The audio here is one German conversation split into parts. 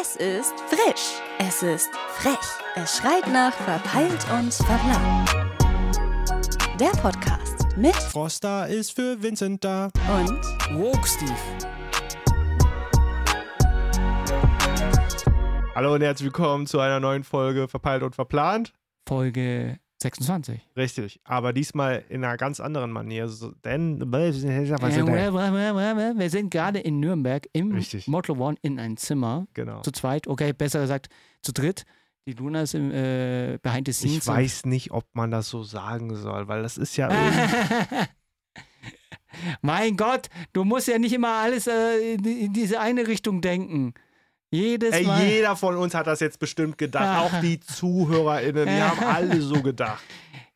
Es ist frisch. Es ist frech. Es schreit nach verpeilt und verplant. Der Podcast mit Froster ist für Vincent da. und Woke Steve. Hallo und herzlich willkommen zu einer neuen Folge Verpeilt und Verplant. Folge 26. Richtig, aber diesmal in einer ganz anderen Manier. So, denn. Äh, Wir sind gerade in Nürnberg im Richtig. Motel One in ein Zimmer. Genau. Zu zweit, okay, besser gesagt zu dritt. Die Luna ist im, äh, behind the scenes. Ich weiß nicht, ob man das so sagen soll, weil das ist ja. irgendwie- mein Gott, du musst ja nicht immer alles äh, in diese eine Richtung denken. Jedes Ey, Mal. jeder von uns hat das jetzt bestimmt gedacht. Auch die ZuhörerInnen, die haben alle so gedacht.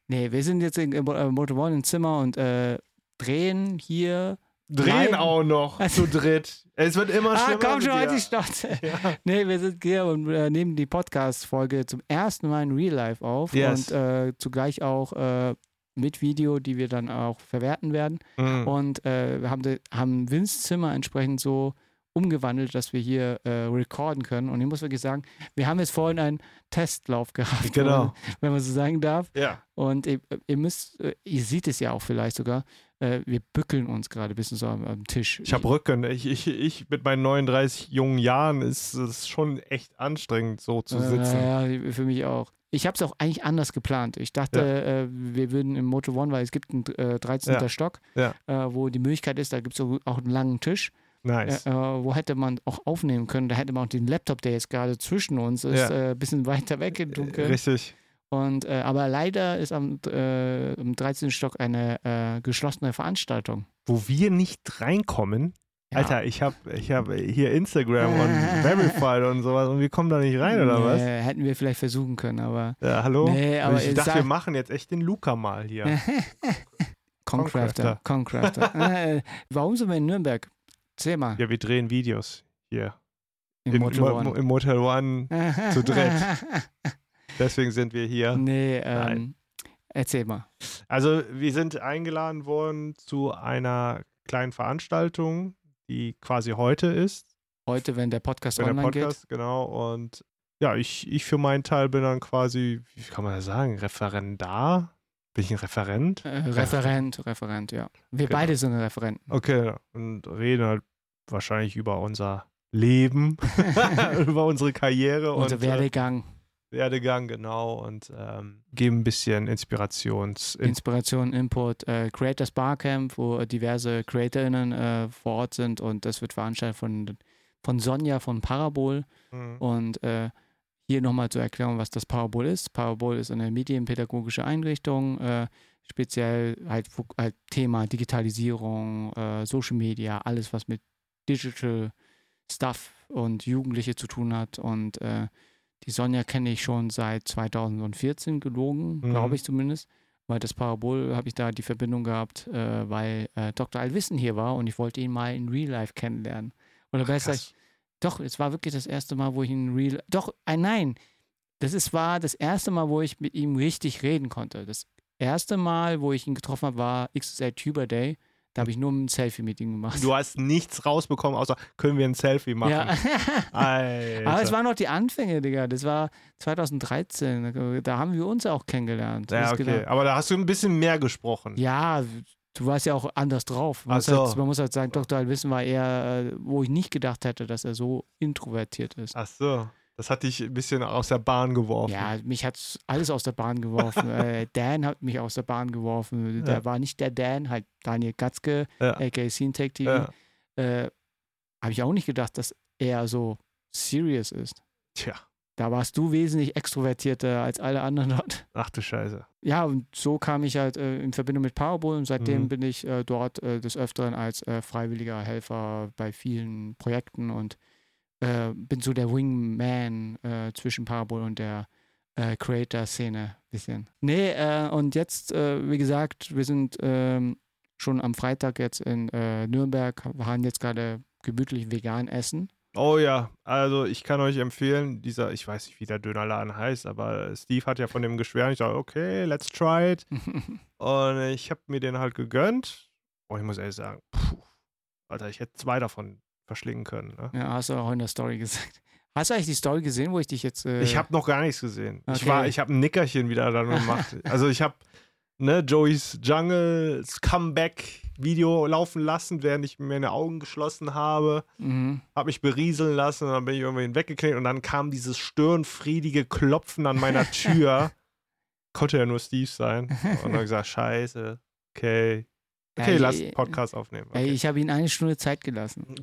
Nee, wir sind jetzt in äh, One im Zimmer und äh, drehen hier. Drehen Nein. auch noch Also- zu dritt. Es wird immer Ah, schlimmer. komm mit schon, halt die Schnauze. Ja. Nee, wir sind hier und äh, nehmen die Podcast-Folge zum ersten Mal in Real Life auf Yes. und äh, zugleich auch äh, mit Video, die wir dann auch verwerten werden. Mhm. Und äh, wir haben, haben Vince Zimmer entsprechend so umgewandelt, dass wir hier äh, recorden können. Und ich muss wirklich sagen, wir haben jetzt vorhin einen Testlauf gehabt, Genau. wenn man- so sagen darf. Ja. Und ihr, ihr müsst, äh, ihr seht es ja auch vielleicht sogar, äh, wir bückeln uns gerade ein bisschen so am, am Tisch. Ich habe Rücken. Ich, ich, ich mit meinen 39 jungen Jahren ist es schon echt anstrengend, so zu sitzen. Äh, ja, für mich auch. Ich habe es auch eigentlich anders geplant. Ich dachte, äh, wir würden im Moto One, weil es gibt einen äh, 13. Ja. Stock, Ja. äh, wo die Möglichkeit ist, da gibt es auch einen langen Tisch, Nice. äh, äh, wo hätte man auch aufnehmen können. Da hätte man auch den Laptop, der jetzt gerade zwischen uns ist, Ja. äh, ein bisschen weiter weg tun können. Richtig. Und, äh, aber leider ist am, äh, im 13. Stock eine äh, geschlossene Veranstaltung. Wo wir nicht reinkommen. Ja. Alter, ich habe ich hab hier Instagram und Verified und sowas und wir kommen da nicht rein, oder was? Nee, hätten wir vielleicht versuchen können, aber Ja, hallo? Nee, aber ich dachte, wir machen jetzt echt den Luca mal hier. Concrafter. Concrafter. äh, warum sind wir in Nürnberg? Erzähl mal. Ja, wir drehen Videos hier. Im In- Motel Mo- One. Im Motel One. zu dritt. Deswegen sind wir hier. nee, ähm, erzähl mal. Also, wir sind eingeladen worden zu einer kleinen Veranstaltung, die quasi heute ist. Heute, wenn der Podcast der online Podcast, genau. Und ja, ich, ich für meinen Teil bin dann quasi, wie kann man das sagen, Referendar? Bin ich ein Referent? Äh, Referent, Referent, ja. Wir Genau. beide sind Referenten. Okay, und reden halt wahrscheinlich über unser Leben, über unsere Karriere Unser und äh, Werdegang, Werdegang, genau. Und ähm, geben ein bisschen Inspirations... in- Inspiration, Input, äh, Creators Barcamp, wo diverse CreatorInnen äh, vor Ort sind und das wird veranstaltet von, von Sonja von Parabol. Mhm. Und äh, hier nochmal zur Erklärung, was das Parabol ist. Parabol ist eine medienpädagogische Einrichtung, äh, speziell halt, halt Thema Digitalisierung, äh, Social Media, alles, was mit Digital Stuff und Jugendliche zu tun hat. Und äh, die Sonja kenne ich schon seit 2014 gelogen, Mhm. glaube ich zumindest. Weil das Parabol habe ich da die Verbindung gehabt, äh, weil äh, Dr. Alwissen hier war und ich wollte ihn mal in Real Life kennenlernen. Oder besser, Krass. Doch, es war wirklich das erste Mal, wo ich ihn real. Doch, äh, nein. Das ist, war das erste Mal, wo ich mit ihm richtig reden konnte. Das erste Mal, wo ich ihn getroffen habe, war XXL Tuber Day. Da habe ich nur ein Selfie mit ihm gemacht. Du hast nichts rausbekommen, außer können wir ein Selfie machen. ja. Aber es waren noch die Anfänge, Digga. Das war 2013. Da haben wir uns auch kennengelernt. ja, okay. genau- Aber da hast du ein bisschen mehr gesprochen. Ja, du warst ja auch anders drauf. Man, Ach muss, so. halt, man muss halt sagen, Dr. Alwissen war eher, äh, wo ich nicht gedacht hätte, dass er so introvertiert ist. Ach so. Das hat dich ein bisschen aus der Bahn geworfen. Ja, mich hat alles aus der Bahn geworfen. äh, Dan hat mich aus der Bahn geworfen. Der Ja. war nicht der Dan, halt Daniel Gatzke, Ja. aka Scene TV. Ja. Äh, Habe ich auch nicht gedacht, dass er so serious ist. Tja. Da warst du wesentlich extrovertierter als alle anderen dort. Ach du Scheiße. Ja, und so kam ich halt äh, in Verbindung mit Powerball und seitdem Mhm. bin ich äh, dort äh, des Öfteren als äh, freiwilliger Helfer bei vielen Projekten und äh, bin so der Wingman äh, zwischen Powerball und der Creator-Szene bisschen. Nee, und jetzt, wie gesagt, wir sind ähm, schon am Freitag jetzt in Nürnberg, waren jetzt gerade gemütlich vegan essen. Oh ja, also ich kann euch empfehlen, dieser, ich weiß nicht, wie der Dönerladen heißt, aber Steve hat ja von dem geschwärmt. Ich dachte, okay, let's try it. Und ich habe mir den halt gegönnt. Und ich muss ehrlich sagen, puh, Alter, ich hätte zwei davon verschlingen können. Ne? Ja, hast du auch in der Story gesagt. Hast du eigentlich die Story gesehen, wo ich dich jetzt. Äh, Ich habe noch gar nichts gesehen. Ich, Okay. war, ich habe ein Nickerchen wieder dann gemacht. also ich habe ne, Joey's Jungles Comeback-Video laufen lassen, während ich mir meine Augen geschlossen habe. Mhm. Habe mich berieseln lassen und dann bin ich irgendwann weggeknickt und dann kam dieses störenfriedige Klopfen an meiner Tür. Konnte ja nur Steve sein. Und dann hab ich gesagt, scheiße, okay. Okay, Ja, lass ich- einen Podcast aufnehmen. Ey, Okay. ich habe ihm eine Stunde Zeit gelassen.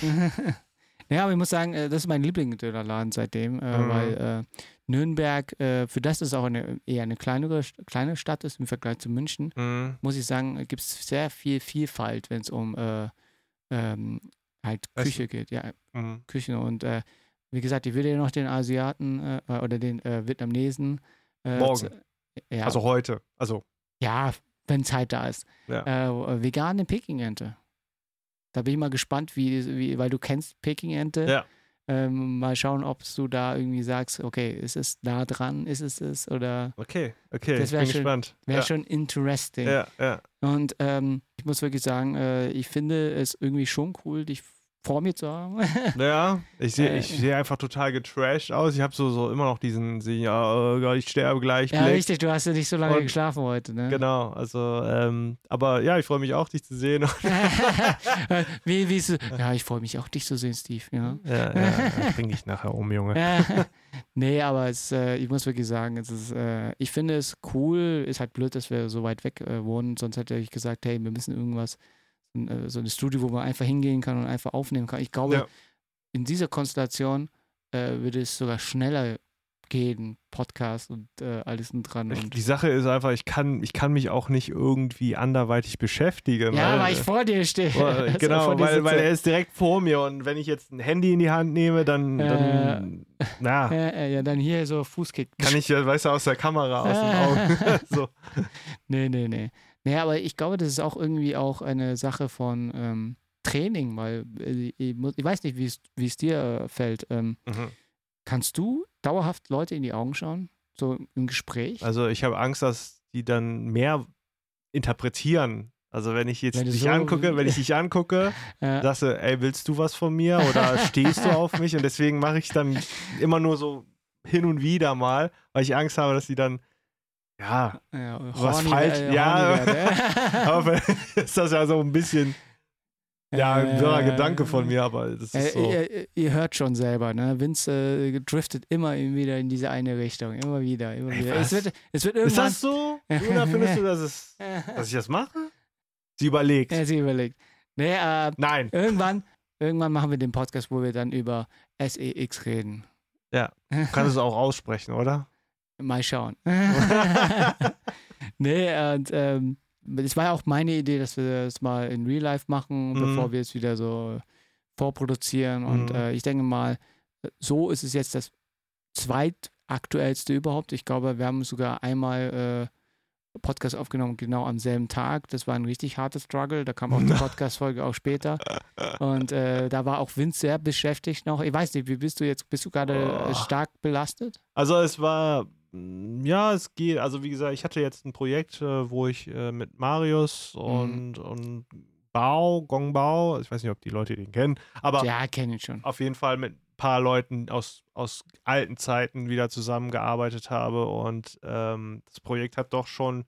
ja, aber ich muss sagen, äh, das ist mein Lieblingsdönerladen seitdem, äh, Mhm. weil äh, Nürnberg, äh, für das es auch eine, eher eine kleinere, kleine Stadt ist im Vergleich zu München, Mhm. muss ich sagen, gibt es sehr viel Vielfalt, wenn es um äh, ähm, halt Essen. Küche geht. Ja, Mhm. Küche. Und äh, wie gesagt, ich will ja noch den Asiaten äh, oder den äh, Vietnamesen. Äh, Morgen. Ja, Also heute. Also, ja wenn Zeit da ist. Ja. Äh, vegane Peking-Ente. Da bin ich mal gespannt, wie, wie weil du kennst Peking-Ente. Ja. Ähm, mal schauen, ob du da irgendwie sagst, okay, ist es nah dran, ist es es oder okay, okay, Das ich bin schön. gespannt. wäre ja. schon interesting. ja, ja. Und ähm, ich muss wirklich sagen, äh, ich finde es irgendwie schon cool, dich vor mir zu haben. Ja, ich sehe Äh, ich sehe einfach total getrashed aus. Ich habe so, so immer noch diesen, ja, oh ich sterbe gleich. ja, Blick. richtig, du hast ja nicht so lange Und- geschlafen heute, ne? Genau, also, ähm, aber ja, ich freue mich auch, dich zu sehen. wie, wie ist? Ja, ich freue mich auch, dich zu sehen, Steve. Ja. ja, ja, bring dich nachher um, Junge. nee, aber es, äh, ich muss wirklich sagen, es ist, äh, ich finde es cool. Ist halt blöd, dass wir so weit weg äh, wohnen. Sonst hätte ich gesagt, hey, wir müssen irgendwas, äh, so ein Studio, wo man einfach hingehen kann und einfach aufnehmen kann. Ich glaube, Ja. in dieser Konstellation äh, würde es sogar schneller gehen, Podcast und äh, alles und dran. Und, die Sache ist einfach, ich kann, ich kann mich auch nicht irgendwie anderweitig beschäftigen. ja, weil, weil ich vor dir stehe. Vor genau, weil, weil er ist direkt vor mir und wenn ich jetzt ein Handy in die Hand nehme, dann, dann na, ja, ja, dann hier so Fußkick. kann ich ja, weißt du, aus der Kamera, aus den Augen. so. Nee, nee, nee. Nee, aber ich glaube, das ist auch irgendwie auch eine Sache von ähm, Training, weil äh, ich, muss, ich weiß nicht, wie es- dir äh, fällt. Ähm, Mhm. kannst du dauerhaft Leute in die Augen schauen? So im Gespräch? Also ich habe Angst, dass die dann mehr interpretieren. Also wenn ich jetzt Wenn dich so- angucke, wenn ich dich angucke, äh, sagst du, ey, willst du was von mir oder stehst du auf mich? Und deswegen mache ich dann immer nur so hin und wieder mal, weil ich Angst habe, dass die dann, ja, ja, was horny falsch- wer- ja. horny werden, aber ist das ja so ein bisschen, ja, ein wirrer Gedanke von mir, aber das Äh, ist so. ihr, ihr hört schon selber, ne? Vince äh, driftet immer wieder in diese eine Richtung. Immer wieder, immer Ey, wieder. was? Es wird, es wird Ist irgendwann. das so? Oder findest du, dass, es, dass ich das mache? Sie überlegt. er sie überlegt. Nee, äh, Nein. irgendwann, irgendwann machen wir den Podcast, wo wir dann über SEX reden. Ja. Du kannst es auch aussprechen, oder? Mal schauen. nee, und ähm, es war ja auch meine Idee, dass wir das mal in Real Life machen, Mhm. bevor wir es wieder so vorproduzieren. Und Mhm. äh, ich denke mal, so ist es jetzt das zweitaktuellste überhaupt. Ich glaube, wir haben sogar einmal äh, Podcast aufgenommen, genau am selben Tag. Das war ein richtig harter Struggle. Da kam auch die Podcast-Folge auch später. Und äh, da war auch Vince sehr beschäftigt noch. Ich weiß nicht, wie bist du jetzt? Bist du gerade Oh. stark belastet? Also es war, ja, es geht. Also wie gesagt, ich hatte jetzt ein Projekt, äh, wo ich äh, mit Marius Mhm. und, und Bao, Gong Bao, ich weiß nicht, ob die Leute den kennen, aber Ja, kenne ich schon. auf jeden Fall mit ein paar Leuten aus, aus alten Zeiten wieder zusammengearbeitet habe und ähm, das Projekt hat doch schon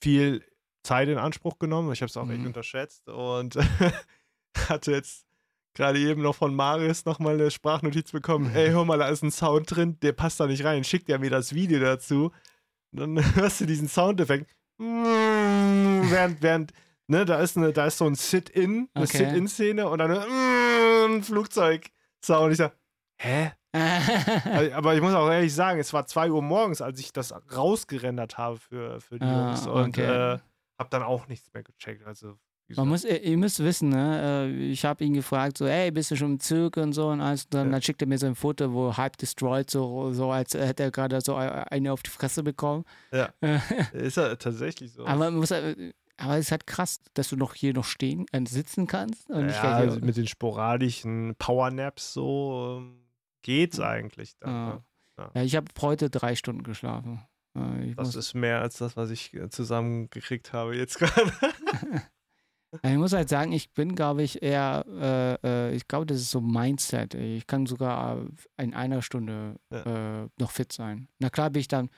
viel Zeit in Anspruch genommen. Ich habe es auch echt Mhm. unterschätzt und hatte jetzt gerade eben noch von Marius nochmal eine Sprachnotiz bekommen. Ey, hör mal, da ist ein Sound drin, der passt da nicht rein. Schickt er mir das Video dazu. Und dann hörst du diesen Soundeffekt. Während, während, ne, da ist, eine, da ist so ein Sit-In, eine Okay. Sit-In-Szene und dann ein Flugzeug-Sound. Ich sag, hä? Aber ich muss auch ehrlich sagen, es war 2 Uhr morgens, als ich das rausgerendert habe für, für die Ah, Jungs und okay. äh, hab dann auch nichts mehr gecheckt. Also, Man muss, ihr müsst wissen, ne? äh, ich habe ihn gefragt, so, ey, bist du schon im Zug und so und alles. Und dann, Ja. dann schickt er mir so ein Foto, wo halb destroyed, so, so als hätte er gerade so eine auf die Fresse bekommen. Ja. Äh, ist ja tatsächlich so. aber, man muss, äh, aber es ist halt krass, dass du noch hier noch stehen, äh, sitzen kannst. Und ja, also mit den sporadischen Powernaps so ähm, geht's eigentlich dann. Ah. Ne? Ja. ja, ich habe heute drei Stunden geschlafen. Äh, Das ist mehr als das, was ich äh, zusammengekriegt habe jetzt gerade. Ich muss halt sagen, ich bin, glaube ich, eher, äh, äh, ich glaube, das ist so Mindset. Ich kann sogar in einer Stunde äh, noch fit sein. Na klar bin ich dann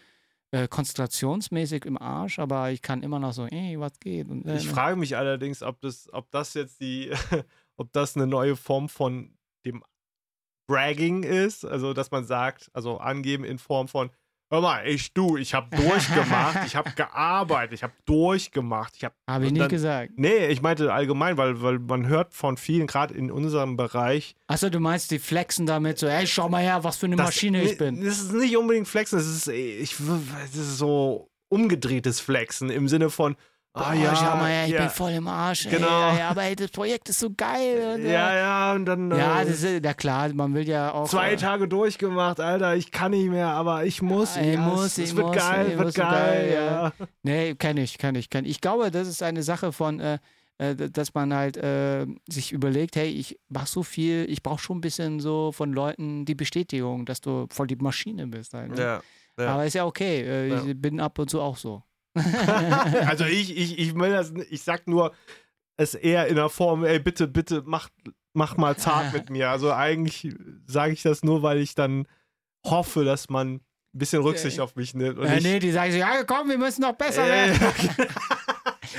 äh, konzentrationsmäßig im Arsch, aber ich kann immer noch so, ey, was geht? Und, äh, Ich frage mich allerdings, ob das, ob das jetzt die, ob das eine neue Form von dem Bragging ist, also dass man sagt, also angeben in Form von, hör mal, ich du, ich habe durchgemacht, ich habe gearbeitet, ich habe durchgemacht, ich habe Habe ich nicht dann- gesagt. Nee, ich meinte allgemein, weil, weil man hört von vielen, gerade in unserem Bereich, Achso, du meinst, die flexen damit so, ey, schau mal her, was für eine das- Maschine ich bin. Das ist nicht unbedingt Flexen, das ist, ich, das ist so umgedrehtes Flexen im Sinne von, ah ja, schau mal her, ich ja, bin voll im Arsch. Genau. Ey, aber ey, das Projekt ist so geil. Und, äh, ja, ja, und dann ja, äh, das ist, ja klar, man will ja auch. zwei äh, Tage durchgemacht, Alter, ich kann nicht mehr, aber ich muss. Ich ja, muss, es, es ich wird muss, geil, ich wird muss, geil, geil, ja. Nee, kann ich, kann ich, kann ich. Ich glaube, das ist eine Sache von, äh, äh, dass man halt äh, sich überlegt, hey, ich mach so viel, ich brauche schon ein bisschen so von Leuten die Bestätigung, dass du voll die Maschine bist. Halt, ne? Ja, ja. Aber ist ja okay, äh, Ja. ich bin ab und zu auch so. also ich, ich, ich will das, ich sag nur, es eher in der Form, ey, bitte, bitte, mach, mach mal zart mit mir. Also eigentlich sage ich das nur, weil ich dann hoffe, dass man ein bisschen Rücksicht auf mich nimmt. Und Äh, ich, nee, die sagen so, ja komm, wir müssen noch besser Äh, werden.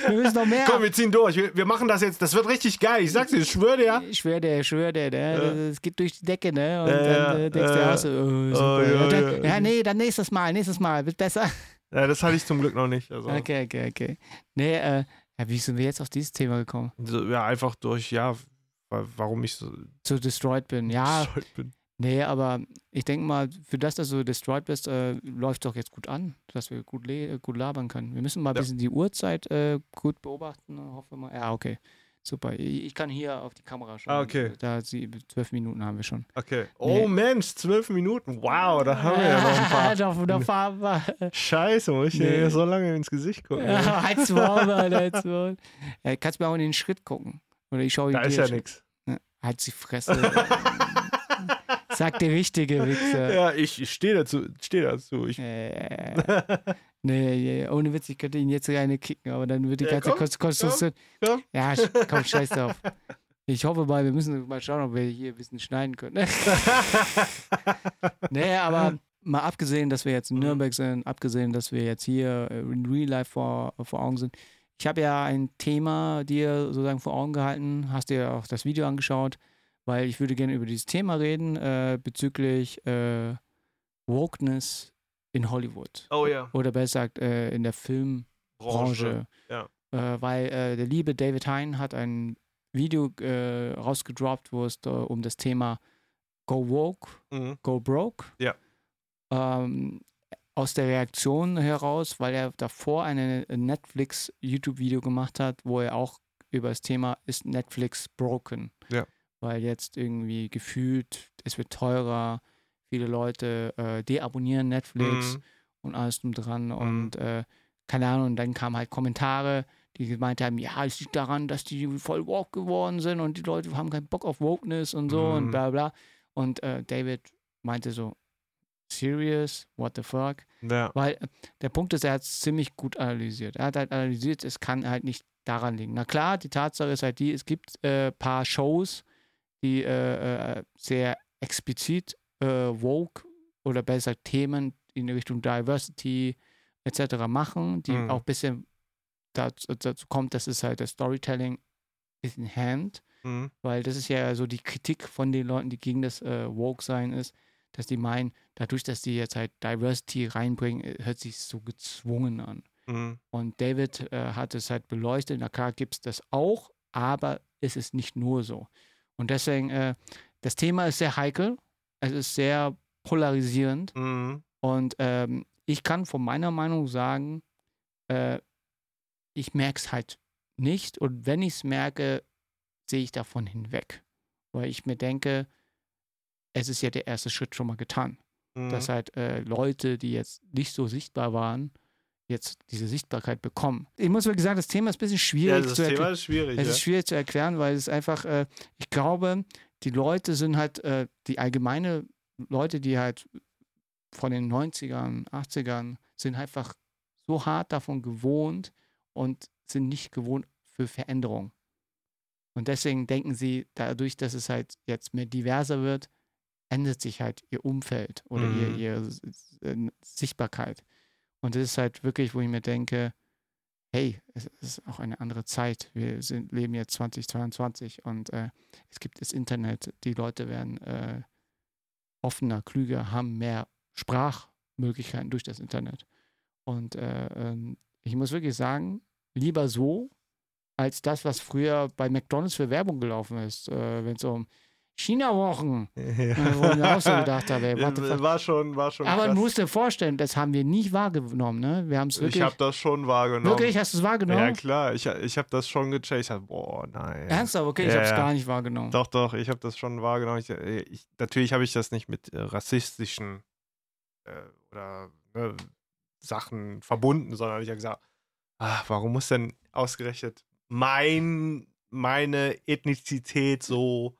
wir müssen noch mehr. Komm, wir ziehen durch. Wir, wir machen das jetzt. Das wird richtig geil. Ich sag's dir, ich schwöre dir. Ich schwöre dir, ich schwöre dir, ne? es geht durch die Decke, ne? Und Ja, dann ja, äh, denkst du ja, so, oh, super. ja, ja, ja. ja, nee, dann nächstes Mal, nächstes Mal, wird besser. Ja, das hatte ich zum Glück noch nicht. Also, Okay, okay, okay. Nee, äh, ja, wie sind wir jetzt auf dieses Thema gekommen? so, ja, einfach durch, ja, wa- warum ich so So destroyed bin. Ja, stolz bin. nee, aber ich denke mal, für das, dass du destroyed bist, äh, läuft doch jetzt gut an, dass wir gut, gut labern können. Wir müssen mal ein Ja. bisschen die Uhrzeit äh, gut beobachten. Hoffe mal. Ja, okay. Super. Ich, kann hier auf die Kamera schauen. Ah, okay. Da sie, zwölf Minuten haben wir schon. Okay. Oh Mensch, zwölf Minuten. Wow, da haben wir ja noch ein paar. Doch, da fahren wir. Scheiße, muss ich Nee. dir so lange ins Gesicht gucken. Ja, halt's Maul, Mann, halt's Maul. Ja, kannst mir auch in den Schritt gucken. Oder ich schaue da ist ja nichts. Halt die Fresse. Sag der richtige Wichser. Ja, ich, ich stehe dazu. Steh dazu. Ich, Äh, nee, nee, ohne Witz, ich könnte ihn jetzt eine kicken, aber dann wird die Ja, ganze komm, Kon- Konstruktion. komm. Ja, sch- komm, scheiß drauf. Ich hoffe mal, wir müssen mal schauen, ob wir hier ein bisschen schneiden können. nee, aber mal abgesehen, dass wir jetzt in. Nürnberg sind, abgesehen, dass wir jetzt hier äh, in Real Life vor, vor Augen sind. Ich habe ja ein Thema dir sozusagen vor Augen gehalten, hast dir auch das Video angeschaut, weil ich würde gerne über dieses Thema reden äh, bezüglich äh, Wokeness in Hollywood. oh ja. Oder besser gesagt, äh, in der Filmbranche. ja. Äh, weil äh, der liebe David Hein hat ein Video äh, rausgedroppt, wo es um das Thema Go Woke, Mhm. Go Broke. Ja. Ähm, aus der Reaktion heraus, weil er davor ein Netflix-YouTube-Video gemacht hat, wo er auch über das Thema ist Netflix broken. Ja. Weil jetzt irgendwie gefühlt, es wird teurer, viele Leute äh, deabonnieren Netflix Mhm. und alles drum dran und äh, keine Ahnung, und dann kamen halt Kommentare, die gemeint haben, ja, es liegt daran, dass die voll woke geworden sind und die Leute haben keinen Bock auf Wokeness und so und Mhm. bla bla. Und äh, David meinte so, serious, what the fuck? Ja. Weil äh, der Punkt ist, er hat es ziemlich gut analysiert. Er hat halt analysiert, es kann halt nicht daran liegen. Na klar, die Tatsache ist halt die, es gibt ein äh, paar Shows, die äh, äh, sehr explizit äh, woke oder besser gesagt Themen in Richtung Diversity etc. machen, die Mhm. auch ein bisschen dazu, dazu kommt, dass es halt das Storytelling ist in Hand, Mhm. weil das ist ja so die Kritik von den Leuten, die gegen das äh, Woke-Sein ist, dass die meinen, dadurch, dass die jetzt halt Diversity reinbringen, äh, hört sich so gezwungen an. Mhm. Und David äh, hat es halt beleuchtet. Na klar gibt es das auch, aber es ist nicht nur so. Und deswegen, äh, das Thema ist sehr heikel. Es ist sehr polarisierend. Mhm. Und ähm, ich kann von meiner Meinung sagen, äh, ich merke es halt nicht. Und wenn ich es merke, sehe ich davon hinweg. Weil ich mir denke, es ist ja der erste Schritt schon mal getan Mhm. dass halt äh, Leute, die jetzt nicht so sichtbar waren, jetzt diese Sichtbarkeit bekommen. Ich muss wirklich sagen, das Thema ist ein bisschen ja, schwierig das zu Thema erklären. ist schwierig. Es ja. ist schwierig zu erklären, weil es einfach, äh, ich glaube, die Leute sind halt, äh, die allgemeine Leute, die halt von den 90ern, 80ern, sind einfach so hart davon gewohnt und sind nicht gewohnt für Veränderung. Und deswegen denken sie, dadurch, dass es halt jetzt mehr diverser wird, ändert sich halt ihr Umfeld oder Mhm. ihr, ihre S- äh, Sichtbarkeit. Und das ist halt wirklich, wo ich mir denke, hey, es ist auch eine andere Zeit. Wir sind, leben jetzt 2022 und äh, es gibt das Internet. Die Leute werden äh, offener, klüger, haben mehr Sprachmöglichkeiten durch das Internet. Und äh, ähm, ich muss wirklich sagen, lieber so, als das, was früher bei McDonalds für Werbung gelaufen ist, äh, wenn es um China-Wochen, äh, wo ich mir auch so gedacht habe, fuck. war schon, war schon. Aber krass. du musst dir vorstellen, das haben wir nicht wahrgenommen, ne? Wir haben es ich wirklich. habe das schon wahrgenommen. wirklich, hast du es wahrgenommen? Ja, klar. Ich, ich habe das schon gecheckt. Ich hab, boah, nein. Ernsthaft? Okay, ich Ja, habe es ja. gar nicht wahrgenommen. Doch, doch, ich habe das schon wahrgenommen. Ich, ich, natürlich habe ich das nicht mit äh, rassistischen äh, oder ne, Sachen verbunden, sondern ich habe gesagt, ah, warum muss denn ausgerechnet mein, meine Ethnizität so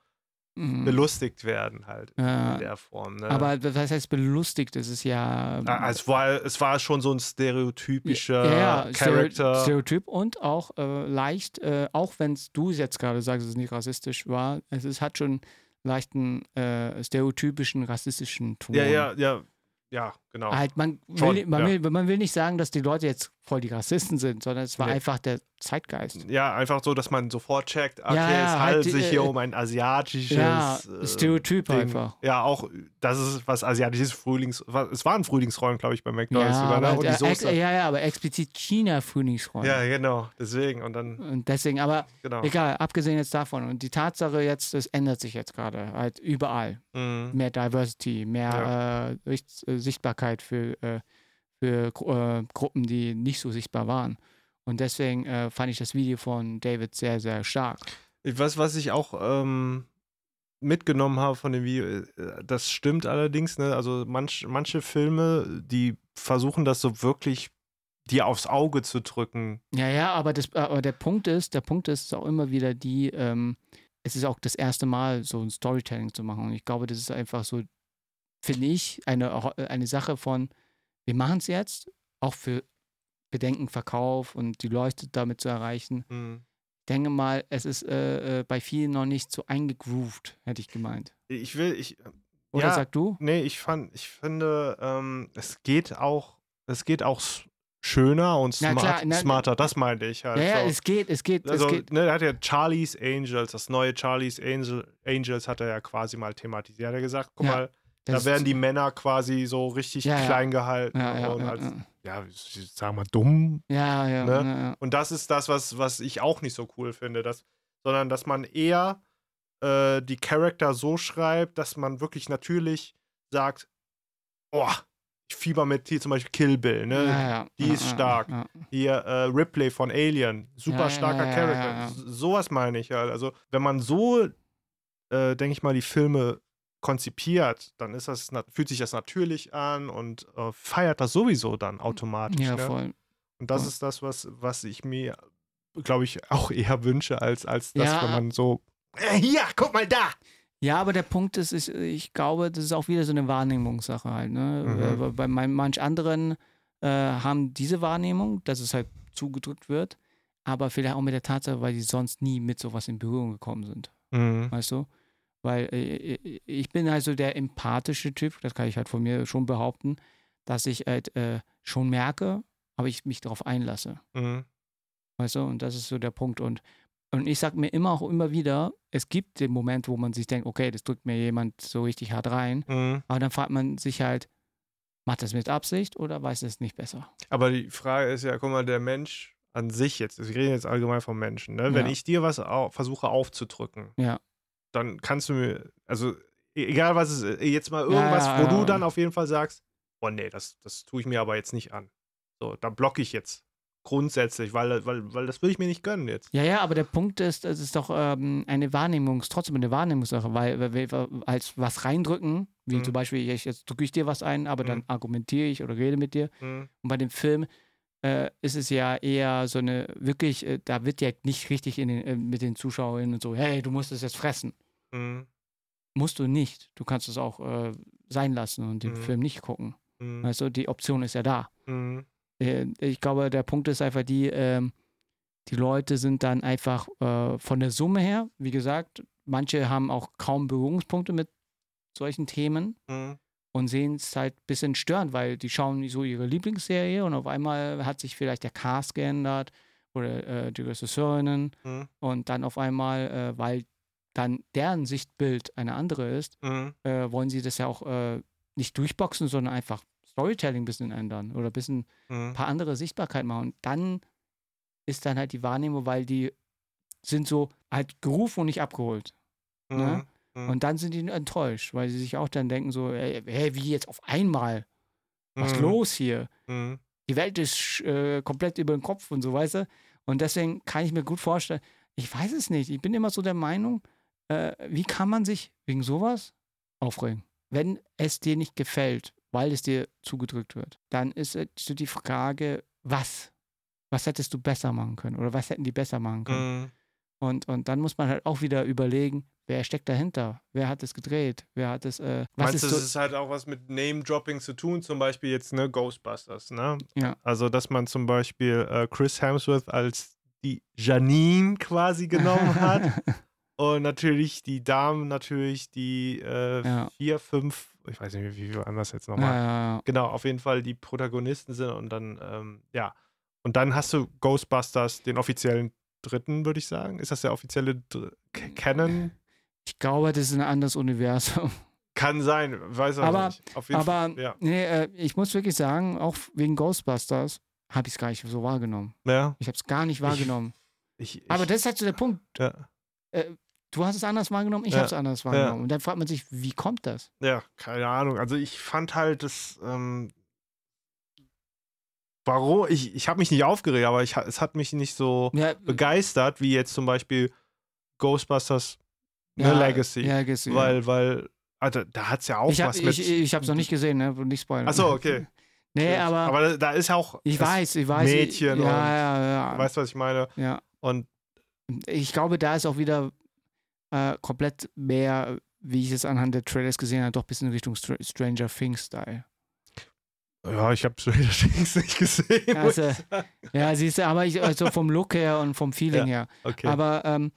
Mhm. belustigt werden halt Ja. in der Form. Ne? Aber was heißt belustigt? Das ist ja. Ah, es, war, es war schon so ein stereotypischer ja, ja, Charakter. Stereotyp und auch äh, leicht, äh, auch wenn du es jetzt gerade sagst, dass es nicht rassistisch war, es ist, hat schon leichten äh, stereotypischen rassistischen Ton. ja, ja, ja, ja, genau. Halt, man, Schon, will, man, ja. will, man will nicht sagen, dass die Leute jetzt voll die Rassisten sind, sondern es war Nee. einfach der Zeitgeist. Ja, einfach so, dass man sofort checkt, okay, Ja, es halt, handelt sich hier äh, um ein asiatisches Ja, äh, Stereotyp Ding. einfach. Ja, auch, das ist was asiatisches Frühlings... was- Es war ein Frühlingsrollen, glaube ich, bei McDonalds Ja, sogar, ne? Und die äh, Soße. ja, ja, aber explizit China-Frühlingsrollen. Ja, genau. Deswegen. Und dann, Und deswegen, aber genau. egal, abgesehen jetzt davon. Und die Tatsache jetzt, das ändert sich jetzt gerade halt überall. Mhm. Mehr Diversity, mehr äh, äh, Sichtbarkeit für, äh, für äh, Gruppen, die nicht so sichtbar waren. Und deswegen äh, fand ich das Video von David sehr, sehr stark. Ich weiß, was ich auch ähm, mitgenommen habe von dem Video, äh, das stimmt allerdings, ne? Also manch, manche Filme, die versuchen das so wirklich dir aufs Auge zu drücken. Ja, ja, aber, das, aber der Punkt ist, der Punkt ist auch immer wieder die, ähm, es ist auch das erste Mal, so ein Storytelling zu machen. Und ich glaube, das ist einfach so, finde ich, eine, eine Sache von, wir machen es jetzt, auch für Bedenken, Verkauf und die Leute damit zu erreichen. Mhm. Ich denke mal, es ist äh, äh, bei vielen noch nicht so eingegroovt, hätte ich gemeint. Ich will, ich, Oder Ja. sag du? Nee, ich fand, ich finde, ähm, es geht auch, es geht auch schöner und smart, klar, na- smarter, das meinte ich halt. Ja, ja, so. es geht, es geht, also, es geht. ne, er hat ja Charlie's Angels, das neue Charlie's Angel, Angels hat er ja quasi mal thematisiert. Er hat gesagt, guck Ja, mal, Das da werden die Männer quasi so richtig Ja, klein gehalten ja, und ja, als, ja. ja, ich sag mal dumm. ja, ja, Ne? Und das ist das, was, was ich auch nicht so cool finde, dass, sondern dass man eher äh, die Charakter so schreibt, dass man wirklich natürlich sagt, oh, ich fieber mit hier zum Beispiel Kill Bill, ne? Ja, ja, die ist ja, stark. Hier äh, Ripley von Alien, super starker Charakter. Sowas meine ich halt. Also, wenn man so, äh, denke ich mal, die Filme konzipiert, dann ist das, fühlt sich das natürlich an und äh, feiert das sowieso dann automatisch. ja, ne? voll. Und das voll. ist das, was, was ich mir, glaube ich, auch eher wünsche, als, als das, Ja. wenn man so, äh, hier, guck mal da. Ja, aber der Punkt ist, ich, ich glaube, das ist auch wieder so eine Wahrnehmungssache halt. Ne? Mhm. Äh, Bei manch anderen äh, haben diese Wahrnehmung, dass es halt zugedrückt wird, aber vielleicht auch mit der Tatsache, weil die sonst nie mit sowas in Berührung gekommen sind. Mhm. Weißt du? Weil äh, ich bin halt so der empathische Typ, das kann ich halt von mir schon behaupten, dass ich halt äh, schon merke, aber ich mich darauf einlasse. Mhm. Weißt du? Und das ist so der Punkt. Und, und ich sage mir immer auch immer wieder, es gibt den Moment, wo man sich denkt, okay, das drückt mir jemand so richtig hart rein. Mhm. Aber dann fragt man sich halt, macht das mit Absicht oder weiß es nicht besser? Aber die Frage ist ja, guck mal, der Mensch an sich jetzt, wir reden jetzt allgemein vom Menschen, ne? wenn Ja. ich dir was au versuche aufzudrücken, Ja. Dann kannst du mir, also e- egal was es ist, jetzt mal irgendwas, ja, wo ja. du dann auf jeden Fall sagst, oh nee, das, das tue ich mir aber jetzt nicht an. So, da blocke ich jetzt grundsätzlich, weil, weil, weil das will ich mir nicht gönnen jetzt. Ja, ja, aber der Punkt ist, es ist doch ähm, eine Wahrnehmungs-, trotzdem eine Wahrnehmungssache, weil, weil wir als was reindrücken, wie Mhm. zum Beispiel, ich, jetzt drücke ich dir was ein, aber dann Mhm. argumentiere ich oder rede mit dir. Mhm. Und bei dem Film äh, ist es ja eher so eine, wirklich, äh, da wird ja nicht richtig in den, äh, mit den Zuschauerinnen und so, hey, du musst es jetzt fressen. Mhm. Musst du nicht. Du kannst es auch äh, sein lassen und den Mhm. Film nicht gucken. Mhm. Weißt du, die Option ist ja da. Mhm. Äh, ich glaube, der Punkt ist einfach die, ähm, die Leute sind dann einfach äh, von der Summe her, wie gesagt, manche haben auch kaum Berührungspunkte mit solchen Themen Mhm. und sehen es halt ein bisschen störend, weil die schauen so ihre Lieblingsserie und auf einmal hat sich vielleicht der Cast geändert oder äh, die Regisseurinnen Mhm. und dann auf einmal, äh, weil dann deren Sichtbild eine andere ist, Mhm. äh, wollen sie das ja auch äh, nicht durchboxen, sondern einfach Storytelling ein bisschen ändern oder ein bisschen ein Mhm. paar andere Sichtbarkeit machen. Und dann ist dann halt die Wahrnehmung, weil die sind so halt gerufen und nicht abgeholt. ne? Mhm. Und dann sind die enttäuscht, weil sie sich auch dann denken so, ey, hey, wie jetzt auf einmal? Was Mhm. los hier? Mhm. Die Welt ist äh, komplett über den Kopf und so, weißt du? Und deswegen kann ich mir gut vorstellen, ich weiß es nicht. Ich bin immer so der Meinung, äh, wie kann man sich wegen sowas aufregen? Wenn es dir nicht gefällt, weil es dir zugedrückt wird, dann ist es so die Frage, was? Was hättest du besser machen können? Oder was hätten die besser machen können? Mhm. Und, und dann muss man halt auch wieder überlegen, wer steckt dahinter? Wer hat es gedreht? Wer hat es, äh, was Meinst ist du, so, das ist halt auch was mit Name-Dropping zu tun, zum Beispiel jetzt, ne, Ghostbusters, ne? Ja. Also, dass man zum Beispiel äh, Chris Hemsworth als die Janine quasi genommen hat und natürlich die Damen, natürlich die äh, Ja. vier, fünf, ich weiß nicht, wie viel anders jetzt ja, nochmal. ja, ja. Genau, auf jeden Fall die Protagonisten sind und dann, ähm, ja. Und dann hast du Ghostbusters, den offiziellen dritten, würde ich sagen. Ist das der offizielle Dr K- Canon? Ich glaube, das ist ein anderes Universum. Kann sein, weiß auch Aber- nicht. Auf jeden Aber Fall, ja. nee, äh, ich muss wirklich sagen, auch wegen Ghostbusters habe ich es gar nicht so wahrgenommen. ja. Ich habe es gar nicht wahrgenommen. Ich, ich, Aber das ist halt so der Punkt. ja. Du hast es anders wahrgenommen, ich Ja, habe es anders wahrgenommen. Und dann fragt man sich, wie kommt das? Ja, keine Ahnung. Also ich fand halt das, ähm, warum, ich, ich habe mich nicht aufgeregt, aber ich, es hat mich nicht so Ja, begeistert, wie jetzt zum Beispiel Ghostbusters ne, ja, Legacy. Ja, Legacy. ja. Weil, weil, also da hat es ja auch ich habe was mit. ich, ich hab's noch nicht gesehen, ne? Nicht spoilern. Achso, okay. Nee, aber, aber da ist ja auch. ich weiß, ich weiß. Mädchen ja, und- ja, ja. Weißt du, was ich meine? ja. Und Ich glaube, da ist auch wieder äh, komplett mehr, wie ich es anhand der Trailers gesehen habe, doch ein bisschen Richtung Str Stranger Things-Style. ja, ich habe Stranger Things nicht gesehen. Also. Ja, siehst du, aber ich, also vom Look her und vom Feeling her. okay. Aber ähm,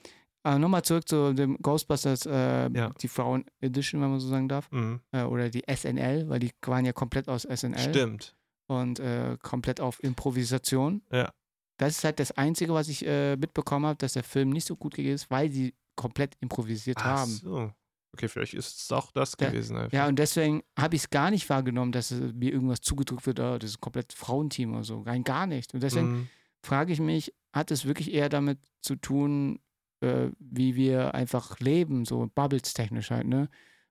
äh, nochmal zurück zu dem Ghostbusters, äh, Ja. die Frauen Edition, wenn man so sagen darf, mhm. äh, oder die SNL, weil die waren ja komplett aus SNL Stimmt. und äh, komplett auf Improvisation. Ja. Das ist halt das Einzige, was ich äh, mitbekommen habe, dass der Film nicht so gut gegangen ist, weil sie komplett improvisiert Ach haben. so. Okay, vielleicht ist es auch das Ja, gewesen. Einfach. Ja, und deswegen habe ich es gar nicht wahrgenommen, dass mir irgendwas zugedrückt wird, oh, das ist komplett Frauenteam oder so. Rein gar nicht. Und deswegen Mhm. frage ich mich, hat es wirklich eher damit zu tun, äh, wie wir einfach leben, so Bubbles technisch halt, ne?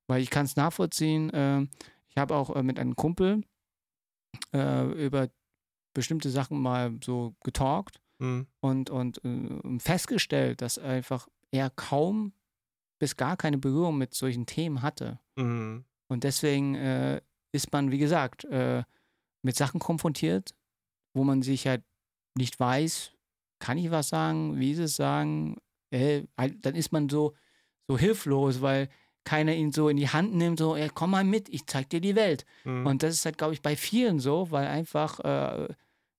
Weil ich kann es nachvollziehen. Äh, ich habe auch äh, mit einem Kumpel äh, über bestimmte Sachen mal so getalkt Mhm. und, und äh, festgestellt, dass einfach er kaum bis gar keine Berührung mit solchen Themen hatte. Mhm. Und deswegen äh, ist man, wie gesagt, äh, mit Sachen konfrontiert, wo man sich halt nicht weiß, kann ich was sagen, wie ist es sagen, äh, halt, dann ist man so, so hilflos, weil keiner ihn so in die Hand nimmt, so, ey, komm mal mit, ich zeig dir die Welt. Mhm. Und das ist halt, glaube ich, bei vielen so, weil einfach äh,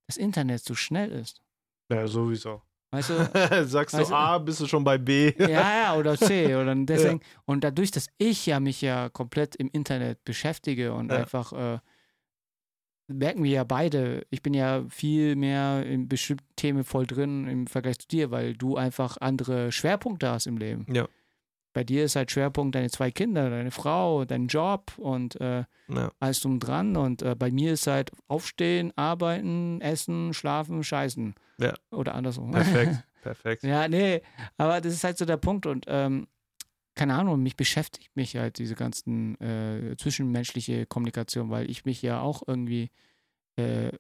das Internet so schnell ist. ja, sowieso. Weißt du? Sagst Weißt du A, bist du schon bei B. ja, ja, oder C. Oder deswegen, Und dadurch, dass ich ja mich ja komplett im Internet beschäftige und Ja. einfach, äh, merken wir ja beide, ich bin ja viel mehr in bestimmten Themen voll drin im Vergleich zu dir, weil du einfach andere Schwerpunkte hast im Leben. Ja. Bei dir ist halt Schwerpunkt deine zwei Kinder, deine Frau, dein Job und äh, Ja. alles drum dran. Und äh, bei mir ist halt aufstehen, arbeiten, essen, schlafen, scheißen. Ja. Oder andersrum. Perfekt, perfekt. Ja, nee, aber das ist halt so der Punkt und ähm, keine Ahnung, mich beschäftigt mich halt diese ganzen äh, zwischenmenschliche Kommunikation, weil ich mich ja auch irgendwie äh,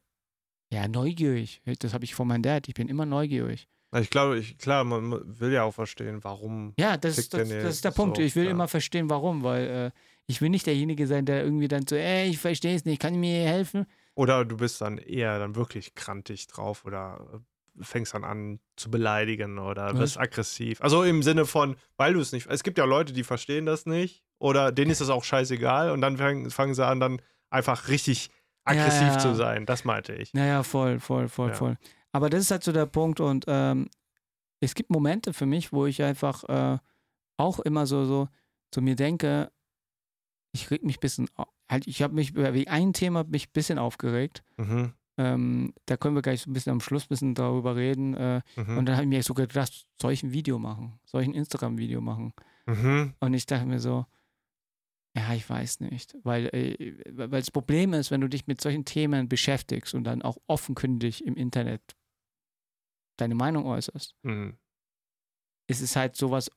ja neugierig, das habe ich von meinem Dad, ich bin immer neugierig. Ich glaube, ich, klar, man will ja auch verstehen, warum. Ja, das, Tickt das, das ist der Punkt. so, Ich will ja. immer verstehen, warum, weil äh, ich will nicht derjenige sein, der irgendwie dann so, ey, ich verstehe es nicht, kann ich mir helfen? Oder du bist dann eher dann wirklich krantig drauf oder äh, fängst dann an zu beleidigen oder Was? wirst aggressiv. Also im Sinne von, weil du es nicht. Es gibt ja Leute, die verstehen das nicht oder denen ist das auch scheißegal und dann fangen, fangen sie an, dann einfach richtig aggressiv Ja, ja. zu sein. Das meinte ich. Naja, voll, voll, voll, voll. Aber das ist halt so der Punkt und ähm, es gibt Momente für mich, wo ich einfach äh, auch immer so, so zu mir denke, ich reg mich ein bisschen, halt, ich habe mich über ein Thema mich ein bisschen aufgeregt. Mhm. Ähm, da können wir gleich so ein bisschen am Schluss ein bisschen darüber reden. Äh, Mhm. und dann habe ich mir so gedacht, soll ich ein Video machen? Soll ich ein Instagram-Video machen? Mhm. Und ich dachte mir so, ja, ich weiß nicht. Weil, äh, weil das Problem ist, wenn du dich mit solchen Themen beschäftigst und dann auch offenkundig im Internet deine Meinung äußerst, Mhm. ist es halt sowas,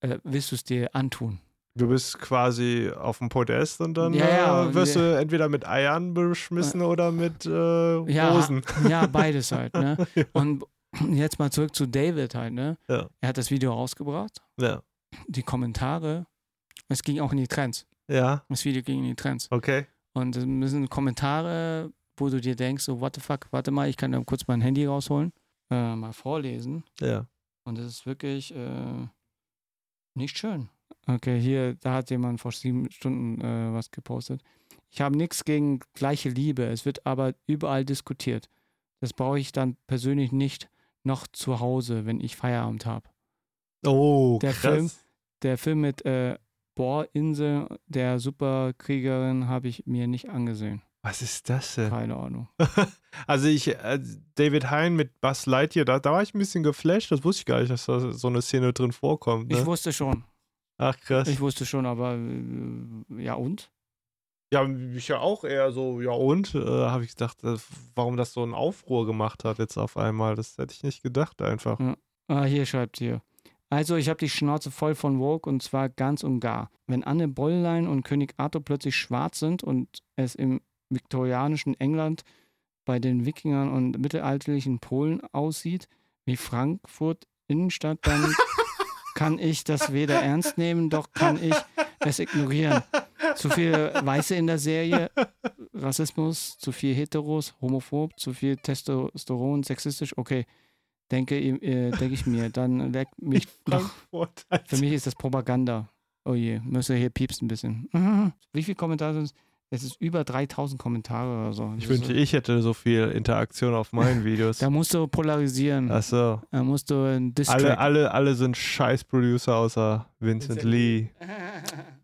äh, willst du es dir antun? Du bist quasi auf dem Podest und dann Ja, ja, äh, und wirst wir- du entweder mit Eiern beschmissen oder mit äh, Ja, Rosen. Ja, beides halt, ne? Und jetzt mal zurück zu David halt, ne? Er hat das Video rausgebracht, die Kommentare, es ging auch in die Trends. Ja, Das Video ging in die Trends. okay. Und es müssen Kommentare, wo du dir denkst, so, what the fuck, warte mal, ich kann da kurz mein Handy rausholen, äh, mal vorlesen. Ja. Und es ist wirklich äh, nicht schön. Okay, hier, da hat jemand vor sieben Stunden äh, was gepostet. Ich habe nichts gegen gleiche Liebe, es wird aber überall diskutiert. Das brauche ich dann persönlich nicht noch zu Hause, wenn ich Feierabend habe. Oh, Der krass. Film- Der Film mit äh, Bohrinsel der Superkriegerin habe ich mir nicht angesehen. Was ist das denn? Keine Ahnung. Also ich, äh, David Hein mit Buzz Lightyear, da, da war ich ein bisschen geflasht. Das wusste ich gar nicht, dass da so eine Szene drin vorkommt. Ich Ne? wusste schon. Ach krass. Ich wusste schon, aber äh, ja und? Ja, ich ja auch eher so, ja und, äh, habe ich gedacht, äh, warum das so einen Aufruhr gemacht hat jetzt auf einmal. Das hätte ich nicht gedacht einfach. Ja. Ah, hier schreibt ihr. Also, ich habe die Schnauze voll von Woke und zwar ganz und gar. Wenn Anne Bolllein und König Arthur plötzlich schwarz sind und es im viktorianischen England bei den Wikingern und mittelalterlichen Polen aussieht wie Frankfurt Innenstadt, dann kann ich das weder ernst nehmen, doch kann ich es ignorieren. Zu viele Weiße in der Serie, Rassismus, zu viel Heteros, homophob, zu viel Testosteron, sexistisch, okay. Denke, äh, denke ich mir, dann leckt mich. Frankfurt. Für mich ist das Propaganda. Oh je, müsste hier piepsen ein bisschen. Wie viele Kommentare sind es? Es ist über 3000 Kommentare oder so. Ich Das wünschte, so- ich hätte so viel Interaktion auf meinen Videos. Da musst du polarisieren. Achso. Da musst du ein diss Alle, alle, alle sind scheiß Producer außer Vincent, Vincent Lee.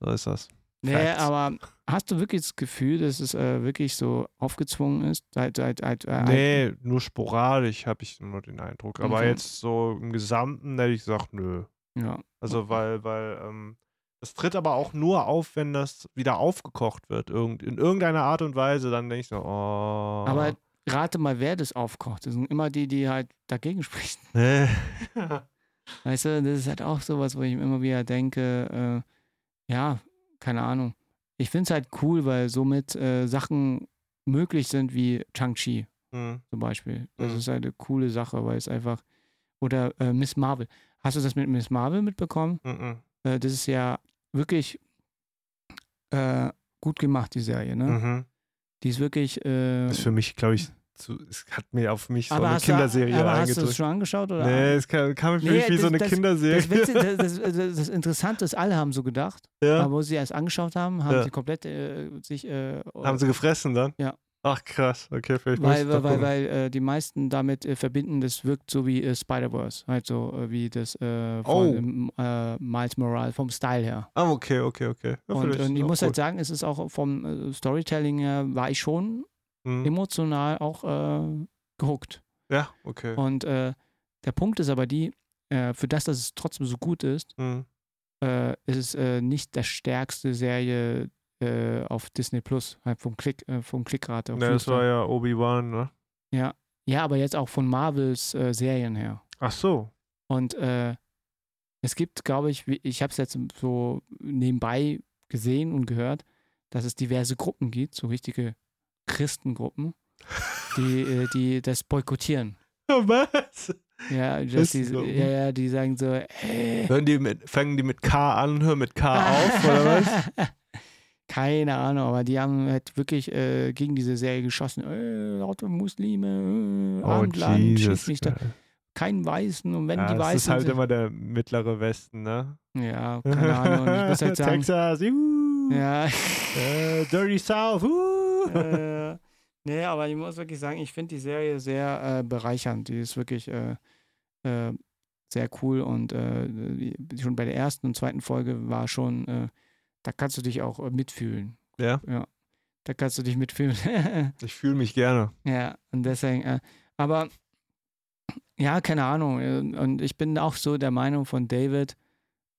So ist das. Nee, aber hast du wirklich das Gefühl, dass es äh, wirklich so aufgezwungen ist? Seit, seit, seit, äh, Nee, nur sporadisch habe ich nur den Eindruck. Aber Okay. jetzt so im Gesamten hätte ich gesagt, nö. Ja. Also weil, weil, ähm, das tritt aber auch nur auf, wenn das wieder aufgekocht wird. Irgend, in irgendeiner Art und Weise. Dann denke ich so, oh. Aber rate mal, wer das aufkocht. Das sind immer die, die halt dagegen sprechen. Nee. Weißt du, das ist halt auch sowas, wo ich mir immer wieder denke, äh, ja, keine Ahnung. Ich finde es halt cool, weil somit äh, Sachen möglich sind wie Chang-Chi Hm. zum Beispiel. Das Mhm. ist halt eine coole Sache, weil es einfach. Oder äh, Miss Marvel. Hast du das mit Miss Marvel mitbekommen? Mhm. Äh, das ist ja wirklich äh, gut gemacht, die Serie, ne? Mhm. Die ist wirklich. Äh, Das ist für mich, glaube ich, zu, es hat mir auf mich so aber eine hast du, Kinderserie aber hast du das schon angeschaut? Oder? Nee, es kam, kam für Nee, mich wie so das- eine das- Kinderserie. Das, Witzige, das, das, Interessante ist, alle haben so gedacht, ja. aber wo sie erst angeschaut haben, haben Ja. sie komplett äh, sich. Äh, Haben sie gefressen dann? Ja. Ach krass, okay, vielleicht weil, weil, weil, weil äh, die meisten damit äh, verbinden, das wirkt so wie äh, Spider-Verse, halt so äh, wie das äh, von Oh. ähm, äh, Miles Morales vom Style her. Ah, okay, okay, okay. Ja, und und ich muss halt gut. sagen, es ist auch vom Storytelling her, war ich schon Hm. emotional auch äh, gehuckt. Ja, okay. Und äh, der Punkt ist aber die, äh, für das, dass es trotzdem so gut ist, Hm. äh, ist es äh, nicht der stärkste Serie äh, auf Disney Plus, halt vom Klick, äh, vom Klickrate. Ne, das war ja Obi-Wan, ne? ja. ja, aber jetzt auch von Marvels Serien her. Ach so. Und es gibt, glaube ich, ich habe es jetzt so nebenbei gesehen und gehört, dass es diverse Gruppen gibt, so richtige Christengruppen, die, äh, die das boykottieren. Was? Ja, die, ja, ja, die sagen so, äh, Hören die mit, fangen die mit K an, hören mit K auf, oder was? Keine Ahnung, aber die haben halt wirklich äh, gegen diese Serie geschossen. Äh, lauter Muslime, äh, Oh, Abendland, schieß mich da. Keinen Weißen und wenn Ja, die das Weißen ist halt sind, immer der mittlere Westen, ne? Ja, keine Ahnung. Ich muss halt sagen, Texas, juhu. ja, Äh, Dirty South, uh. äh, Nee, aber ich muss wirklich sagen, ich finde die Serie sehr äh, bereichernd. Die ist wirklich äh, äh, sehr cool und äh, schon bei der ersten und zweiten Folge war schon, da kannst du dich auch mitfühlen. Ja. Ja. Da kannst du dich mitfühlen. Ich fühle mich gerne. ja, und deswegen, aber ja, keine Ahnung. Und ich bin auch so der Meinung von David,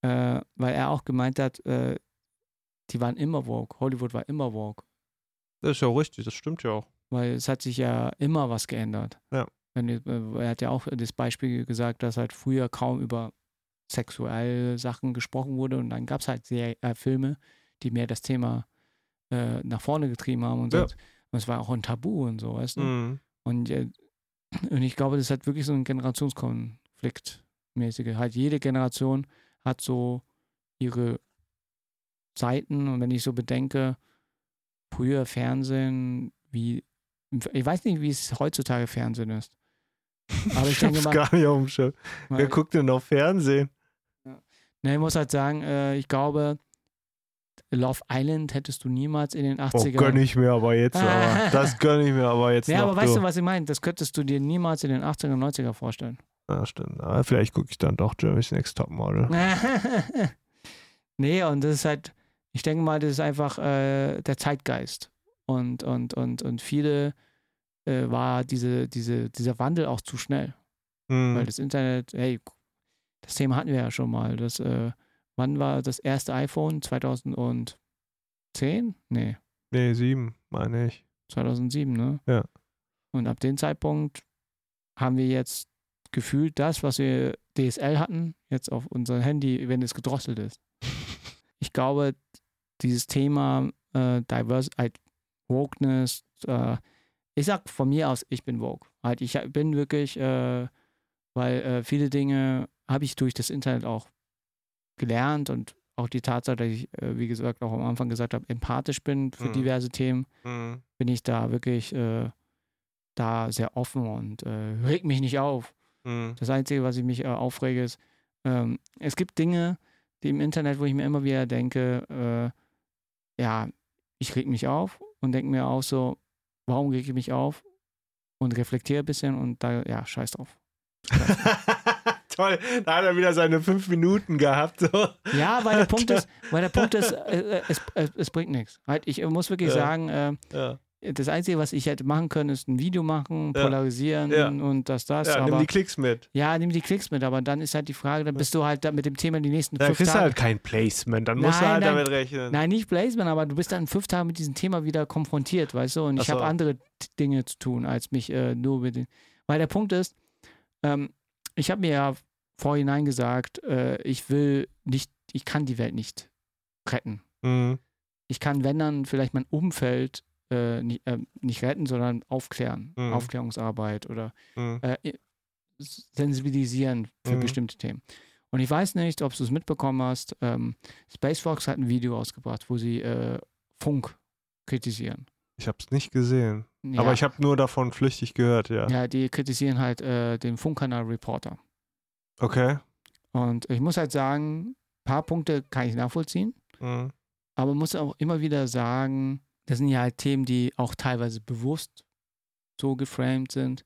äh, weil er auch gemeint hat, äh, die waren immer woke. Hollywood war immer woke. Das ist ja richtig, das stimmt ja auch. Weil es hat sich ja immer was geändert. Ja. Äh, er hat ja auch das Beispiel gesagt, dass halt früher kaum über sexuelle Sachen gesprochen wurde und dann gab es halt sehr, äh, Filme, die mehr das Thema äh, nach vorne getrieben haben und so. Ja. Und es war auch ein Tabu und so, weißt du? Mhm. Und, äh, und ich glaube, das halt wirklich so ein Generationskonflikt mäßige. Halt jede Generation hat so ihre Zeiten und wenn ich so bedenke, früher Fernsehen, wie ich weiß nicht, wie es heutzutage Fernsehen ist. Aber ich denke hab's mal, gar nicht auf dem Schirm. Wer guckt denn noch Fernsehen? ne, ich muss halt sagen, äh, ich glaube, Love Island hättest du niemals in den Oh, 80ern. gönn ich mir aber jetzt. aber. Das gönn ich mir aber jetzt ja, aber weißt du. du, was ich meine? Das könntest du dir niemals in den 80er und 90er vorstellen. Ja, stimmt. Aber vielleicht gucke ich dann doch Jeremy's Next Topmodel. nee, und das ist halt, ich denke mal, das ist einfach äh, der Zeitgeist. Und, und, und, und viele äh, war diese, diese, dieser Wandel auch zu schnell. Weil Mhm. das Internet, hey, das Thema hatten wir ja schon mal. Das, äh, wann war das erste iPhone? 2010? Nee, Nee, sieben, meine ich. 2007, ne? Ja. Und ab dem Zeitpunkt haben wir jetzt gefühlt das, was wir DSL hatten, jetzt auf unser Handy, wenn es gedrosselt ist. Ich glaube, dieses Thema äh, Diversity, Wokeness, äh, ich sag von mir aus, ich bin woke. Halt, ich bin wirklich, äh, weil äh, viele Dinge habe ich durch das Internet auch gelernt und auch die Tatsache, dass ich, äh, wie gesagt, auch am Anfang gesagt habe, empathisch bin für Mhm. diverse Themen Mhm. bin ich da wirklich äh, da sehr offen und äh, reg mich nicht auf. Mhm. Das Einzige, was ich mich äh, aufrege, ist, ähm, es gibt Dinge, die im Internet, wo ich mir immer wieder denke, äh, ja, ich reg mich auf und denke mir auch so, warum reg ich mich auf? Und reflektiere ein bisschen und da, ja, scheiß drauf. Toll, da hat er wieder seine fünf Minuten gehabt. So. Ja, weil der Punkt ist, weil der Punkt ist, äh, äh, es, äh, es bringt nichts. Halt, ich muss wirklich Ja. sagen, äh, Ja. Das Einzige, was ich hätte machen können, ist ein Video machen, Ja. polarisieren Ja. und das, das. Ja, aber nimm die Klicks mit. Ja, nimm die Klicks mit, aber dann ist halt die Frage, dann bist du halt mit dem Thema die nächsten Da fünf kriegst du Tage. halt kein Placement, dann musst du Nein, halt nein. damit rechnen. Nein, nicht Blazman, aber du bist dann fünf Tagen mit diesem Thema wieder konfrontiert, weißt du? Und ich Ach so. habe andere Dinge zu tun, als mich äh, nur mit den. Weil der Punkt ist, ähm, ich habe mir ja vorhinein gesagt, äh, ich will nicht, ich kann die Welt nicht retten. Mhm. Ich kann, wenn dann, vielleicht mein Umfeld äh, nicht, äh, nicht retten, sondern aufklären. Mhm. Aufklärungsarbeit oder Mhm. äh, sensibilisieren für Mhm. bestimmte Themen. Und ich weiß nicht, ob du es mitbekommen hast, ähm, Spacefox hat ein Video ausgebracht, wo sie äh, Funk kritisieren. Ich habe es nicht gesehen. Ja, Aber ich habe nur davon flüchtig gehört, ja. ja, die kritisieren halt äh, den Funkkanal Reporter. Okay. Und ich muss halt sagen, ein paar Punkte kann ich nachvollziehen, Mhm. aber muss auch immer wieder sagen, das sind ja halt Themen, die auch teilweise bewusst so geframed sind.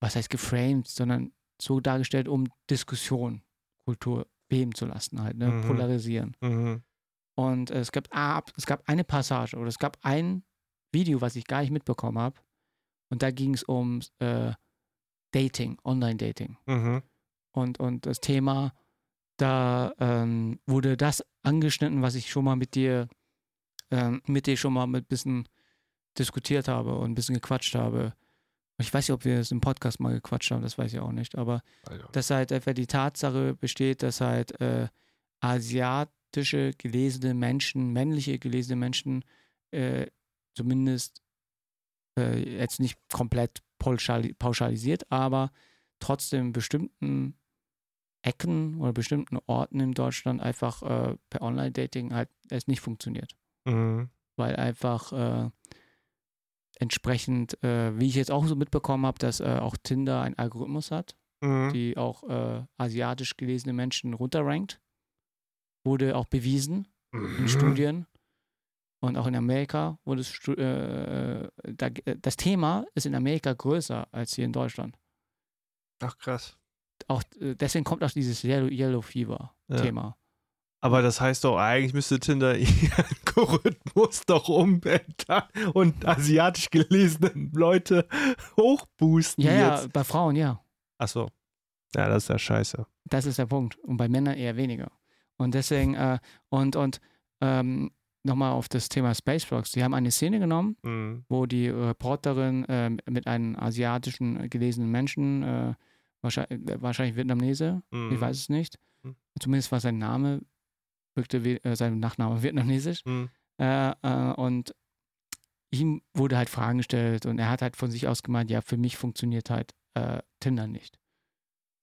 Was heißt geframed, sondern so dargestellt, um Diskussion, Kultur beben zu lassen, halt, ne? Mhm. polarisieren. Mhm. Und es gab, ah, es gab eine Passage oder es gab ein Video, was ich gar nicht mitbekommen habe. Und da ging es um äh, Dating, Online-Dating. Mhm. Und, und das Thema, da ähm, wurde das angeschnitten, was ich schon mal mit dir, ähm, mit dir schon mal mit ein bisschen diskutiert habe und ein bisschen gequatscht habe. Ich weiß nicht, ob wir es im Podcast mal gequatscht haben, das weiß ich auch nicht. Aber Also, dass halt einfach die Tatsache besteht, dass halt äh, asiatische gelesene Menschen, männliche gelesene Menschen, äh, zumindest äh, jetzt nicht komplett pauschali pauschalisiert, aber trotzdem bestimmten Ecken oder bestimmten Orten in Deutschland einfach äh, per Online-Dating halt es nicht funktioniert. Mhm. Weil einfach äh, entsprechend, äh, wie ich jetzt auch so mitbekommen habe, dass äh, auch Tinder einen Algorithmus hat, Mhm. die auch äh, asiatisch gelesene Menschen runterrankt. Wurde auch bewiesen in Mhm. Studien. Und auch in Amerika wurde es, stu- äh, da, das Thema ist in Amerika größer als hier in Deutschland. Ach krass. Auch äh, deswegen kommt auch dieses Yellow, Yellow Fever Ja. Aber das heißt doch, eigentlich müsste Tinder ihren Algorithmus doch umblättern und asiatisch gelesene Leute hochboosten Ja, ja, jetzt. bei Frauen ja. Achso. Ja, das ist ja scheiße. Das ist der Punkt. Und bei Männern eher weniger. Und deswegen, äh, und, und ähm, nochmal auf das Thema Spacewalks. Die haben eine Szene genommen, Mhm. wo die Reporterin äh, mit einem asiatischen gelesenen Menschen, äh, wahrscheinlich, wahrscheinlich Vietnamese, Mhm. ich weiß es nicht, Mhm. zumindest war sein Name, wirkte wie, äh, sein Nachname vietnamesisch. Mhm. Äh, äh, und ihm wurde halt Fragen gestellt und er hat halt von sich aus gemeint, ja, für mich funktioniert halt äh, Tinder nicht.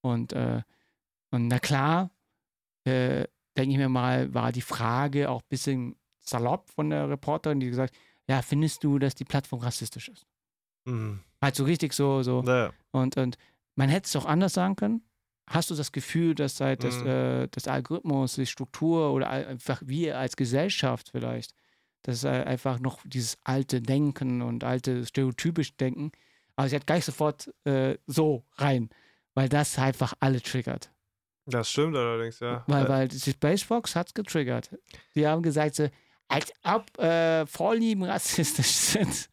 Und, äh, und na klar, äh, denke ich mir mal, war die Frage auch ein bisschen salopp von der Reporterin, die gesagt, ja, findest du, dass die Plattform rassistisch ist? Mhm. Halt so richtig so, so. Naja. Und, und man hätte es auch anders sagen können. Hast du das Gefühl, dass das, Mhm. äh, das Algorithmus, die Struktur oder einfach wir als Gesellschaft vielleicht, das ist äh, einfach noch dieses alte Denken und alte stereotypisch Denken, aber sie hat gleich sofort äh, so rein, weil das einfach alle triggert. Das stimmt allerdings, ja. Weil, Äh, weil die Spacebox hat es getriggert. Die haben gesagt, so, als ob äh, Vorlieben rassistisch sind.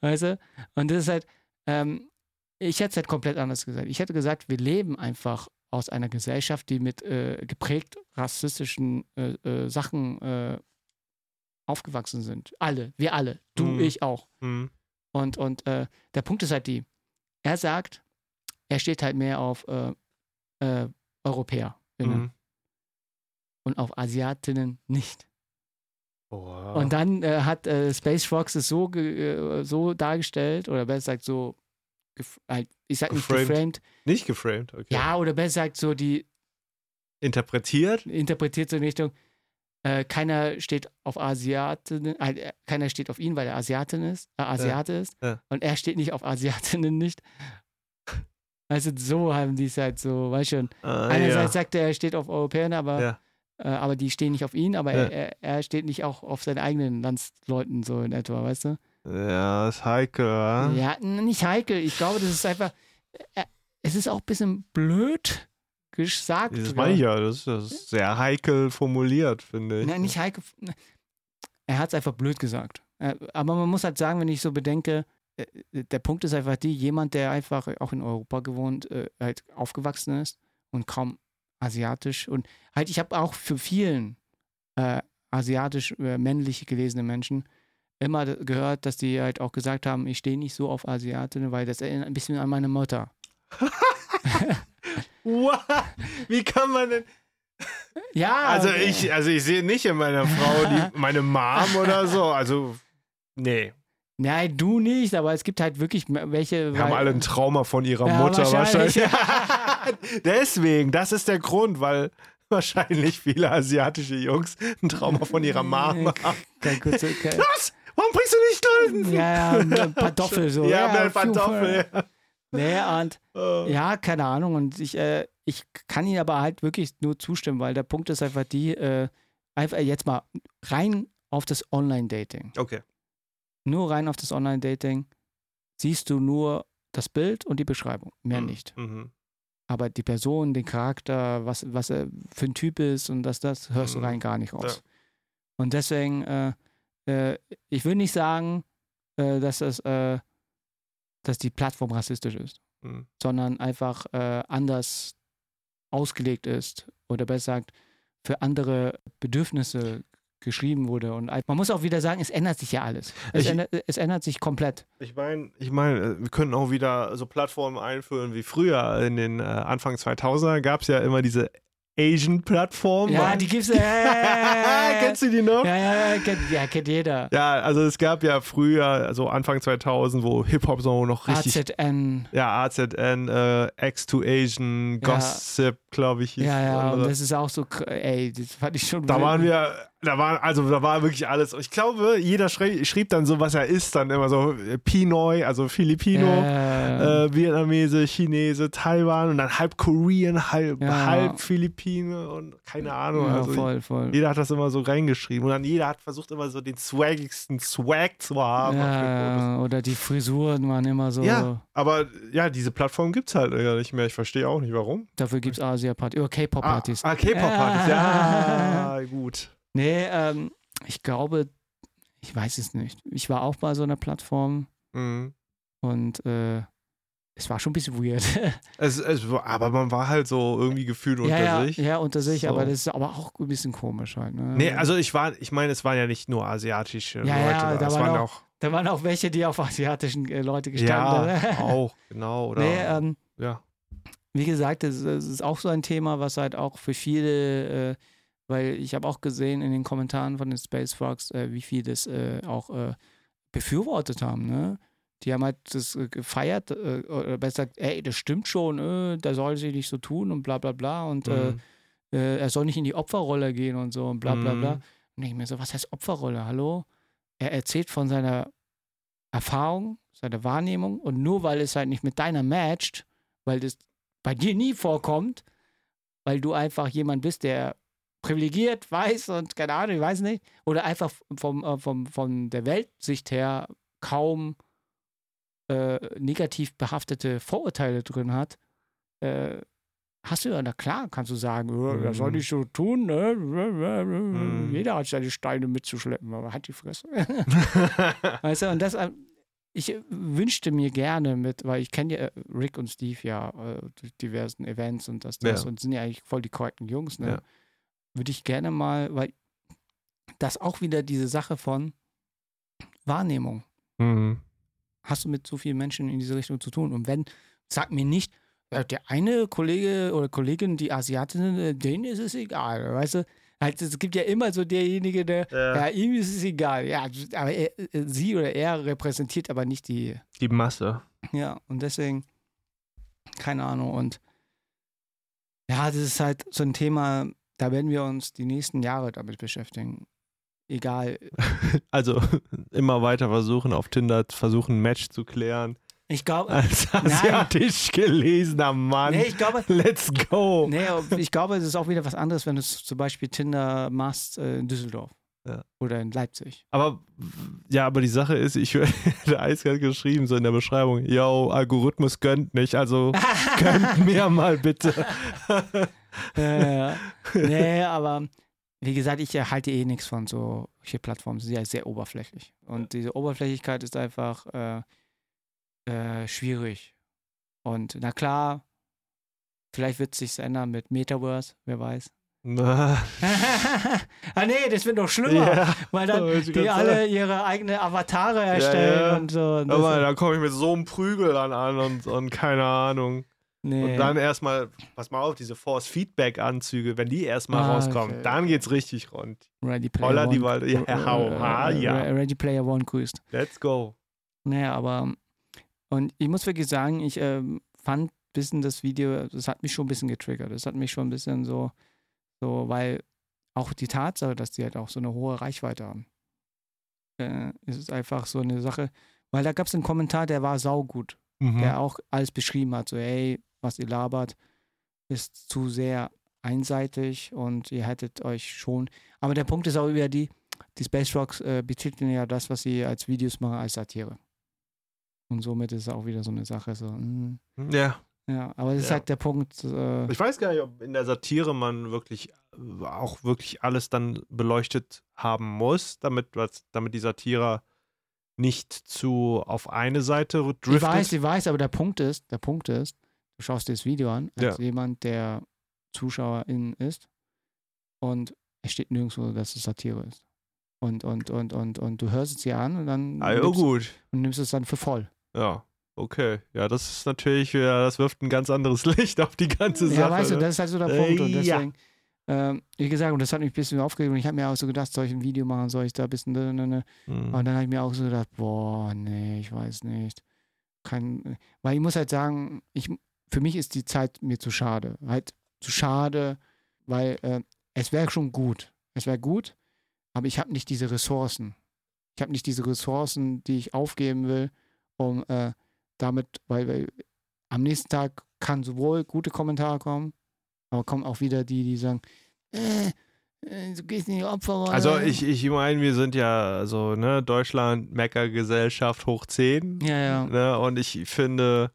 Weißt du? Und das ist halt, ähm, ich hätte es halt komplett anders gesagt. Ich hätte gesagt, wir leben einfach aus einer Gesellschaft, die mit äh, geprägt rassistischen äh, äh, Sachen äh, aufgewachsen sind. Alle, wir alle. Du, Mhm. ich auch. mhm. Und, und äh, der Punkt ist halt die, er sagt, er steht halt mehr auf äh, Europäer Mhm. und auf Asiatinnen nicht. Boah. Und dann hat Space Fox es so, so dargestellt, oder besser gesagt so, halt, ich sag nicht Geframed. geframed, Nicht geframed, okay. ja, oder besser gesagt so, die Interpretiert? interpretiert so in Richtung, äh, keiner steht auf Asiatinnen, äh, keiner steht auf ihn, weil er Asiatin ist, äh, Asiate ist, ja. und er steht nicht auf Asiatinnen nicht. Also so haben die es halt so, weißt schon. Ah, Einerseits ja. sagt er, er steht auf Europäern, aber, Ja. äh, aber die stehen nicht auf ihn, aber Ja. er, er, er steht nicht auch auf seinen eigenen Landsleuten so in etwa, weißt du? Ja, ist heikel, wa? Ja, nicht heikel. Ich glaube, das ist einfach, äh, es ist auch ein bisschen blöd gesagt. Das meine ich ja, das ist, das ist sehr heikel formuliert, finde ich. Nein, nicht heikel. Er hat es einfach blöd gesagt. Äh, Aber man muss halt sagen, wenn ich so bedenke, äh, der Punkt ist einfach die, jemand, der einfach auch in Europa gewohnt, halt aufgewachsen ist und kaum asiatisch und halt, ich habe auch für vielen äh, asiatisch äh, männlich gelesene Menschen immer gehört, dass die halt auch gesagt haben, ich stehe nicht so auf Asiatinnen, weil das erinnert ein bisschen an meine Mutter. Wow, wie kann man denn. Ja, Also äh, ich, also ich sehe nicht in meiner Frau die, meine Mom oder so. Also, nee. Nein, du nicht, aber es gibt halt wirklich welche. Wir haben alle ein Trauma von ihrer Ja, Mutter wahrscheinlich. wahrscheinlich. Deswegen, das ist der Grund, weil wahrscheinlich viele asiatische Jungs ein Trauma von ihrer Mom haben. Kein kurzer, kein, Was? Warum bringst du nicht Stulden? ja, ja, Pantoffel so. Ja, mit pfiuh, Pantoffel. ja. Nee, und Oh. ja, keine Ahnung. Und ich, äh, ich kann Ihnen aber halt wirklich nur zustimmen, weil der Punkt ist einfach die, äh, einfach jetzt mal rein auf das Online-Dating. Okay. Nur rein auf das Online-Dating siehst du nur das Bild und die Beschreibung, mehr Mhm. nicht. Mhm. Aber die Person, den Charakter, was, was er für ein Typ ist und das, das hörst du Mhm. rein gar nicht raus. Ja. Und deswegen, äh, äh, ich will nicht sagen, äh, dass, das, äh, dass die Plattform rassistisch ist, Mhm. sondern einfach äh, anders ausgelegt ist oder besser gesagt, für andere Bedürfnisse geschrieben wurde. Und man muss auch wieder sagen, es ändert sich ja alles. Es, Ich- ändert, es ändert sich komplett. Ich meine, ich mein, wir könnten auch wieder so Plattformen einführen wie früher. In den äh, Anfang 2000er gab es ja immer diese Asian-Plattformen. Ja, die gibt's. Äh, Kennst du die noch? ja, ja, ja, kennt, ja, kennt jeder. Ja, also es gab ja früher, also Anfang 2000, wo Hip-Hop so noch richtig. AZN. Ja, AZN, äh, X2 Asian. Gossip, glaube ich. Ja, ja, und andere. das ist auch so, ey, das fand ich schon. Da wild. waren wir, da war, also da war wirklich alles. Ich glaube, jeder schrei- schrieb dann so, was er ist, dann immer so äh, Pinoy, also Filipino, Ja, äh, Vietnamese, Chinese, Taiwan und dann halb Korean, halb, Ja. halb Philippine und keine Ahnung. ja, also voll, voll. jeder hat das immer so reingeschrieben und dann jeder hat versucht immer so den swaggigsten Swag zu haben. Ja, oder die Frisuren waren immer so. Ja. Aber ja, diese Plattform gibt es halt nicht mehr. Ich verstehe auch nicht warum. Dafür gibt es Asia-Partys, oder K-Pop-Partys. Ah, ah K-Pop-Partys, ja. gut. Nee, ähm, ich glaube, ich weiß es nicht. Ich war auch bei so einer Plattform Mhm. und äh, es war schon ein bisschen weird. Es, es, aber man war halt so irgendwie gefühlt unter ja, ja, sich. ja, unter sich, So. aber das ist aber auch ein bisschen komisch halt. Ne? Nee, also ich war, ich meine, es waren ja nicht nur asiatische Ja, Leute, ja, da. da es waren waren auch auch, Da waren auch welche, die auf asiatischen äh, Leute gestanden ja, haben. auch, genau, oder, Nee, ähm, ja. Wie gesagt, es, ist auch so ein Thema, was halt auch für viele, äh, weil ich habe auch gesehen in den Kommentaren von den Space Frogs, äh, wie viele das äh, auch äh, befürwortet haben. Ne? Die haben halt das äh, gefeiert, äh, oder besser gesagt, ey, das stimmt schon, äh, da soll sie nicht so tun und bla bla bla und Mhm. er soll nicht in die Opferrolle gehen und so und bla bla bla. Mhm. Und ich mir so, was heißt Opferrolle? Hallo? Er erzählt von seiner Erfahrung, seiner Wahrnehmung und nur weil es halt nicht mit deiner matcht, weil das bei dir nie vorkommt, weil du einfach jemand bist, der privilegiert weiß und keine Ahnung, ich weiß nicht, oder einfach vom, äh, vom, von der Weltsicht her kaum äh, negativ behaftete Vorurteile drin hat, äh, hast du ja, na klar, kannst du sagen, äh, das soll Mhm. ich so tun, ne? Mhm. Jeder hat seine Steine mitzuschleppen, aber hat die Fresse. weißt du, und das, äh, ich äh, wünschte mir gerne mit, weil ich kenne ja äh, Rick und Steve ja äh, durch diversen Events und das, das Ja. und sind ja eigentlich voll die korrekten Jungs, ne? Ja. Würde ich gerne mal, weil das auch wieder diese Sache von Wahrnehmung. mhm. Hast du mit so vielen Menschen in diese Richtung zu tun? Und wenn, sag mir nicht, äh, der eine Kollege oder Kollegin, die Asiatin äh, denen ist es egal, weißt du? Halt, es gibt ja immer so derjenige, der, Ja. ja, ihm ist es egal. Ja, aber er, äh, sie oder er repräsentiert aber nicht die, Die Masse. ja, und deswegen, keine Ahnung. Und ja, das ist halt so ein Thema, da werden wir uns die nächsten Jahre damit beschäftigen. Egal. Also immer weiter versuchen, auf Tinder versuchen, ein Match zu klären. Ich glaube, Als asiatisch gelesener Mann. nee, ich glaube, Let's go. nee, ich glaube, es ist auch wieder was anderes, wenn du es zum Beispiel Tinder machst äh, in Düsseldorf. Ja. Oder in Leipzig. Aber ja, aber die Sache ist, ich der Eiskalt geschrieben, so in der Beschreibung, yo, Algorithmus gönnt nicht, also gönnt mir mal bitte. ja. Nee, aber wie gesagt, ich halte eh nichts von so solche Plattformen. Sie sind ja sehr oberflächlich. Und diese Oberflächlichkeit ist einfach äh, äh, schwierig. Und na klar, vielleicht wird es sich ändern mit Metaverse, wer weiß. Ah nee, das wird noch schlimmer, ja, weil dann die alle ihre eigene Avatare erstellen ja. und so. Und aber da komme ich mit so einem Prügel dann an und, und keine Ahnung. nee. Und dann erstmal, pass mal auf, diese Force-Feedback-Anzüge, wenn die erstmal Ah, rauskommen, okay. dann geht's richtig rund. Ready Player Holla One. die Walde. Ja, Äh, hau, ha, äh, ja. Ready Player One grüßt. Let's go. Naja, aber und ich muss wirklich sagen, ich ähm, fand ein bisschen das Video, das hat mich schon ein bisschen getriggert. Das hat mich schon ein bisschen so, so, weil auch die Tatsache, dass die halt auch so eine hohe Reichweite haben, äh, ist einfach so eine Sache, weil da gab es einen Kommentar, der war saugut, Mhm. der auch alles beschrieben hat, so, hey, was ihr labert, ist zu sehr einseitig und ihr hättet euch schon, aber der Punkt ist auch über die, die Space Rocks äh, betiteln ja das, was sie als Videos machen, als Satire. Und somit ist es auch wieder so eine Sache. So, mm, Ja. ja, aber das ist Ja. halt der Punkt. Äh, Ich weiß gar nicht, ob in der Satire man wirklich äh, auch wirklich alles dann beleuchtet haben muss, damit, was, damit die Satire nicht zu auf eine Seite driftet. ich weiß, ich weiß, aber der Punkt ist, der Punkt ist, du schaust dir das Video an, als Ja. jemand, der Zuschauerin ist und es steht nirgendwo, dass es Satire ist. Und, und, und, und, und du hörst es dir an und dann Ah, ja, nimmst, gut. und nimmst es dann für voll. Ja, okay. Ja, das ist natürlich, ja, das wirft ein ganz anderes Licht auf die ganze Sache. Ja, weißt du, ne? das ist halt so der Äh, Punkt. Und ja. deswegen, ähm, wie gesagt, und das hat mich ein bisschen aufgeregt. Und ich habe mir auch so gedacht, soll ich ein Video machen, soll ich da ein bisschen. Ne, ne, ne. Hm. Und dann habe ich mir auch so gedacht, boah, nee, ich weiß nicht. Kann, weil ich muss halt sagen, ich, für mich ist die Zeit mir zu schade. Halt zu schade, weil äh, es wäre schon gut. Es wäre gut, aber ich habe nicht diese Ressourcen. Ich habe nicht diese Ressourcen, die ich aufgeben will, um äh, damit, weil, weil am nächsten Tag kann sowohl gute Kommentare kommen, aber kommen auch wieder die, die sagen, äh, äh, du gehst in die Opferrolle. Also ich, ich meine, wir sind ja so, ne, Deutschland, Meckergesellschaft hoch 10. Ja, ja. Ne, und ich finde,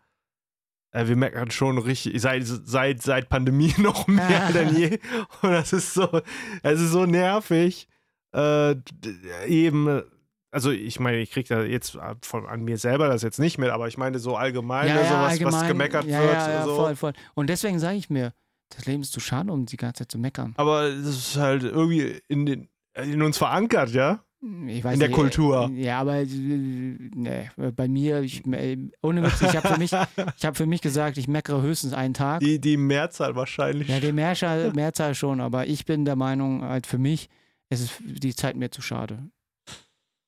äh, wir meckern schon richtig, seit, seit, seit Pandemie noch mehr denn je. Und das ist so, es ist so nervig. Äh, eben, also ich meine, ich kriege da jetzt von an mir selber das jetzt nicht mit, aber ich meine so allgemein, ja, ne, ja, so was, was allgemein, gemeckert ja, wird. Ja, so. voll, voll. Und deswegen sage ich mir, das Leben ist zu schade, um die ganze Zeit zu meckern. Aber es ist halt irgendwie in, den, in uns verankert, ja? In der nicht, Kultur. äh, Ja, aber äh, nee, bei mir, ich, äh, ohne Witz, ich habe für, mich- ich hab für mich gesagt, ich meckere höchstens einen Tag. Die, die Mehrzahl wahrscheinlich. Ja, die Mehrzahl, Mehrzahl schon, aber ich bin der Meinung, halt für mich ist es die Zeit mir zu schade.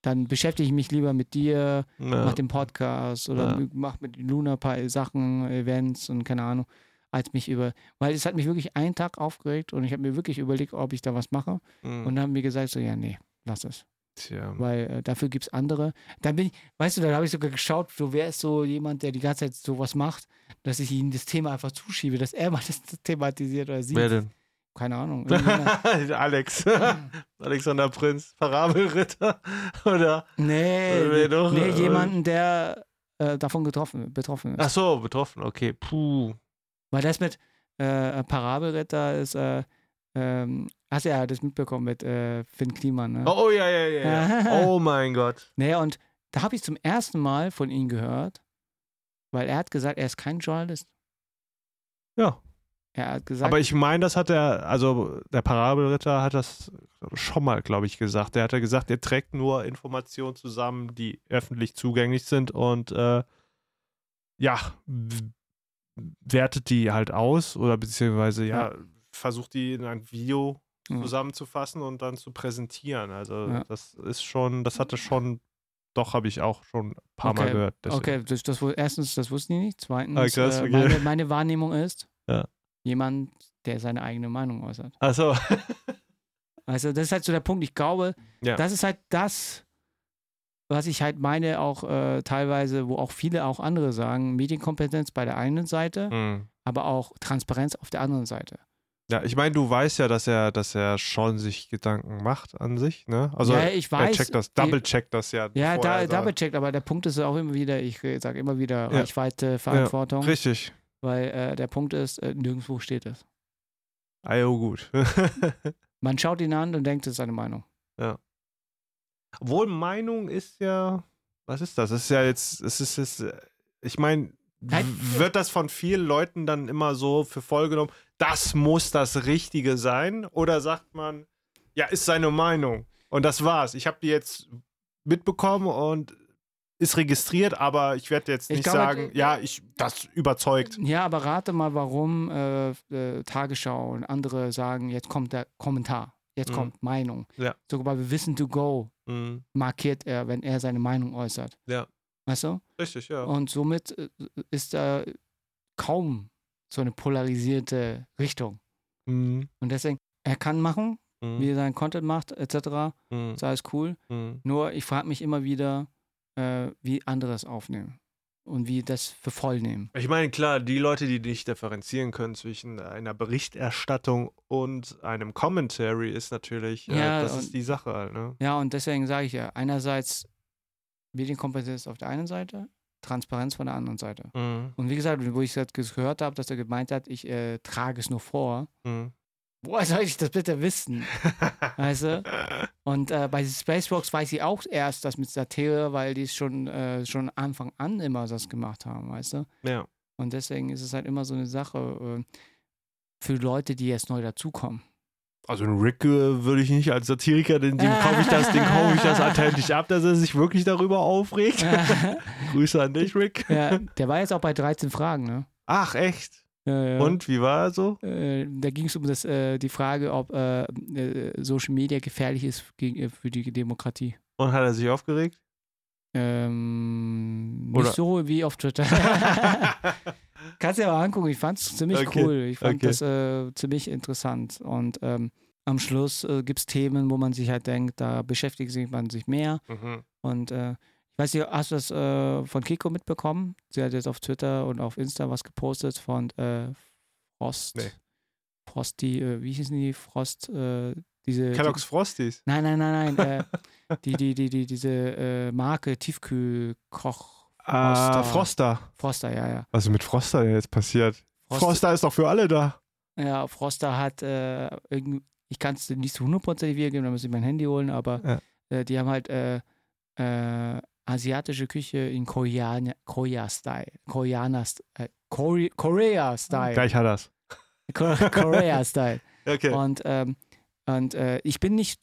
Dann beschäftige ich mich lieber mit dir, Ja. mach den Podcast oder Ja. mach mit Luna ein paar Sachen, Events und keine Ahnung, als mich über, weil es hat mich wirklich einen Tag aufgeregt und ich habe mir wirklich überlegt, ob ich da was mache Mhm. und dann haben wir gesagt so, ja, nee, lass es, Tja. weil äh, dafür gibt es andere. Dann bin ich, weißt du, da habe ich sogar geschaut, so wer ist so jemand, der die ganze Zeit sowas macht, dass ich ihm das Thema einfach zuschiebe, dass er mal das thematisiert oder sieht. Wer denn? Keine Ahnung. Alex. Alexander Prinz, Parabelritter. Oder? nee, Wer doch, nee, äh, jemanden, der äh, davon getroffen, betroffen ist. Ach so, betroffen. Okay. Puh. Weil das mit äh, Parabelritter ist, äh, ähm, hast du ja das mitbekommen mit äh, Finn Kliman, ne? Oh, oh ja, ja, ja. ja. Oh mein Gott. Nee, und da habe ich zum ersten Mal von ihm gehört, weil er hat gesagt, er ist kein Journalist. Ja. Er hat gesagt, Aber ich meine, das hat er, also der Parabelritter hat das schon mal, glaube ich, gesagt. Der hat ja gesagt, er trägt nur Informationen zusammen, die öffentlich zugänglich sind und äh, ja, wertet die halt aus oder beziehungsweise ja, versucht die in ein Video Ja. zusammenzufassen und dann zu präsentieren. Also Ja. das ist schon, das hatte schon, doch habe ich auch schon ein paar Mal Okay, gehört. deswegen. okay, das, das, erstens, das wusste ich nicht. Zweitens, Ah, äh, okay. meine, meine Wahrnehmung ist, Ja. Jemand, der seine eigene Meinung äußert. Achso. Also das ist halt so der Punkt. Ich glaube, Ja. das ist halt das, was ich halt meine, auch äh, teilweise, wo auch viele auch andere sagen, Medienkompetenz bei der einen Seite, Hm. aber auch Transparenz auf der anderen Seite. Ja, ich meine, du weißt ja, dass er, dass er schon sich Gedanken macht an sich, ne? Also ja, ich er weiß. checkt das, double-checkt das ja. Ja, da, er sagt. double checkt, aber der Punkt ist auch immer wieder, ich sage immer wieder Ja. Reichweite, Verantwortung, Richtig. Weil äh, der Punkt ist, äh, nirgendwo steht es. Ah, jo, gut. Man schaut ihn an und denkt, das ist seine Meinung. Obwohl Meinung ist ja, was ist das? Das ist ja jetzt, es ist, es ist ich meine, wird das von vielen Leuten dann immer so für voll genommen, das muss das Richtige sein? Oder sagt man, ja, ist seine Meinung und das war's. Ich habe die jetzt mitbekommen und ist registriert, aber ich werde jetzt Ich nicht glaube, sagen, d- ja, ich, das überzeugt. Ja, aber rate mal, warum äh, äh, Tagesschau und andere sagen, jetzt kommt der Kommentar, jetzt Mhm. kommt Meinung. Ja. Sogar bei Wissen to Go Mhm. markiert er, wenn er seine Meinung äußert. Ja. Weißt du? Richtig, ja. Und somit äh, ist da kaum so eine polarisierte Richtung. Mhm. Und deswegen, er kann machen, Mhm. wie er seinen Content macht, etc. Mhm. Ist alles cool. Mhm. Nur ich frage mich immer wieder, äh, wie andere es aufnehmen und wie das für voll nehmen. Ich meine, klar, die Leute, die nicht differenzieren können zwischen einer Berichterstattung und einem Commentary, ist natürlich, äh, Ja, das und- ist die Sache halt, ne? Ja, und deswegen sage ich ja, einerseits Medienkompetenz auf der einen Seite, Transparenz von der anderen Seite. Mhm. Und wie gesagt, wo ich das gehört habe, dass er gemeint hat, ich äh, trage es nur vor. Mhm. Woher soll ich das bitte wissen? Weißt du? Und äh, bei Spacebox weiß ich auch erst das mit Satire, weil die es schon, äh, schon Anfang an immer das gemacht haben, weißt du? ja. Und deswegen ist es halt immer so eine Sache äh, für Leute, die jetzt neu dazukommen. Also einen Rick äh, würde ich nicht als Satiriker, den, dem kaufe ich das, den kaufe ich das authentisch ab, dass er sich wirklich darüber aufregt. Grüße an dich, Rick. ja, der war jetzt auch bei 13 Fragen, ne? Ach, echt? Ja, ja. Und wie war er so? Äh, da ging es um das, äh, die Frage, ob äh, äh, Social Media gefährlich ist gegen, äh, für die Demokratie. Und hat er sich aufgeregt? Ähm, Oder- nicht so wie auf Twitter. kannst du dir mal angucken. Ich fand es ziemlich Okay, cool. Ich fand okay. das äh, ziemlich interessant. Und ähm, am Schluss äh, gibt es Themen, wo man sich halt denkt, da beschäftigt sich man sich mehr. Mhm. Und äh, ich weiß nicht, hast du das äh, von Kiko mitbekommen? Sie hat jetzt auf Twitter und auf Insta was gepostet von äh, Frost. Nee. Frosty, äh, wie hießen die? Frost, äh, diese. Kellogg's Frosties. Die, nein, nein, nein, nein. äh, die, die, die, die, diese äh, Marke Tiefkühlkoch. Ah, Froster. Froster. Ja, ja. Was ist mit Froster denn jetzt passiert? Frost- Froster ist doch für alle da. Ja, Froster hat äh, irgendwie, ich kann es nicht zu hundertprozentig wiedergeben, da muss ich mein Handy holen, aber Ja. äh, die haben halt äh, äh, asiatische Küche in Korea-Style. Koreaner, äh, Kore Korea-Style. Gleich hat. Ko- Korea-Style. Okay. Und, ähm, und äh, ich bin nicht.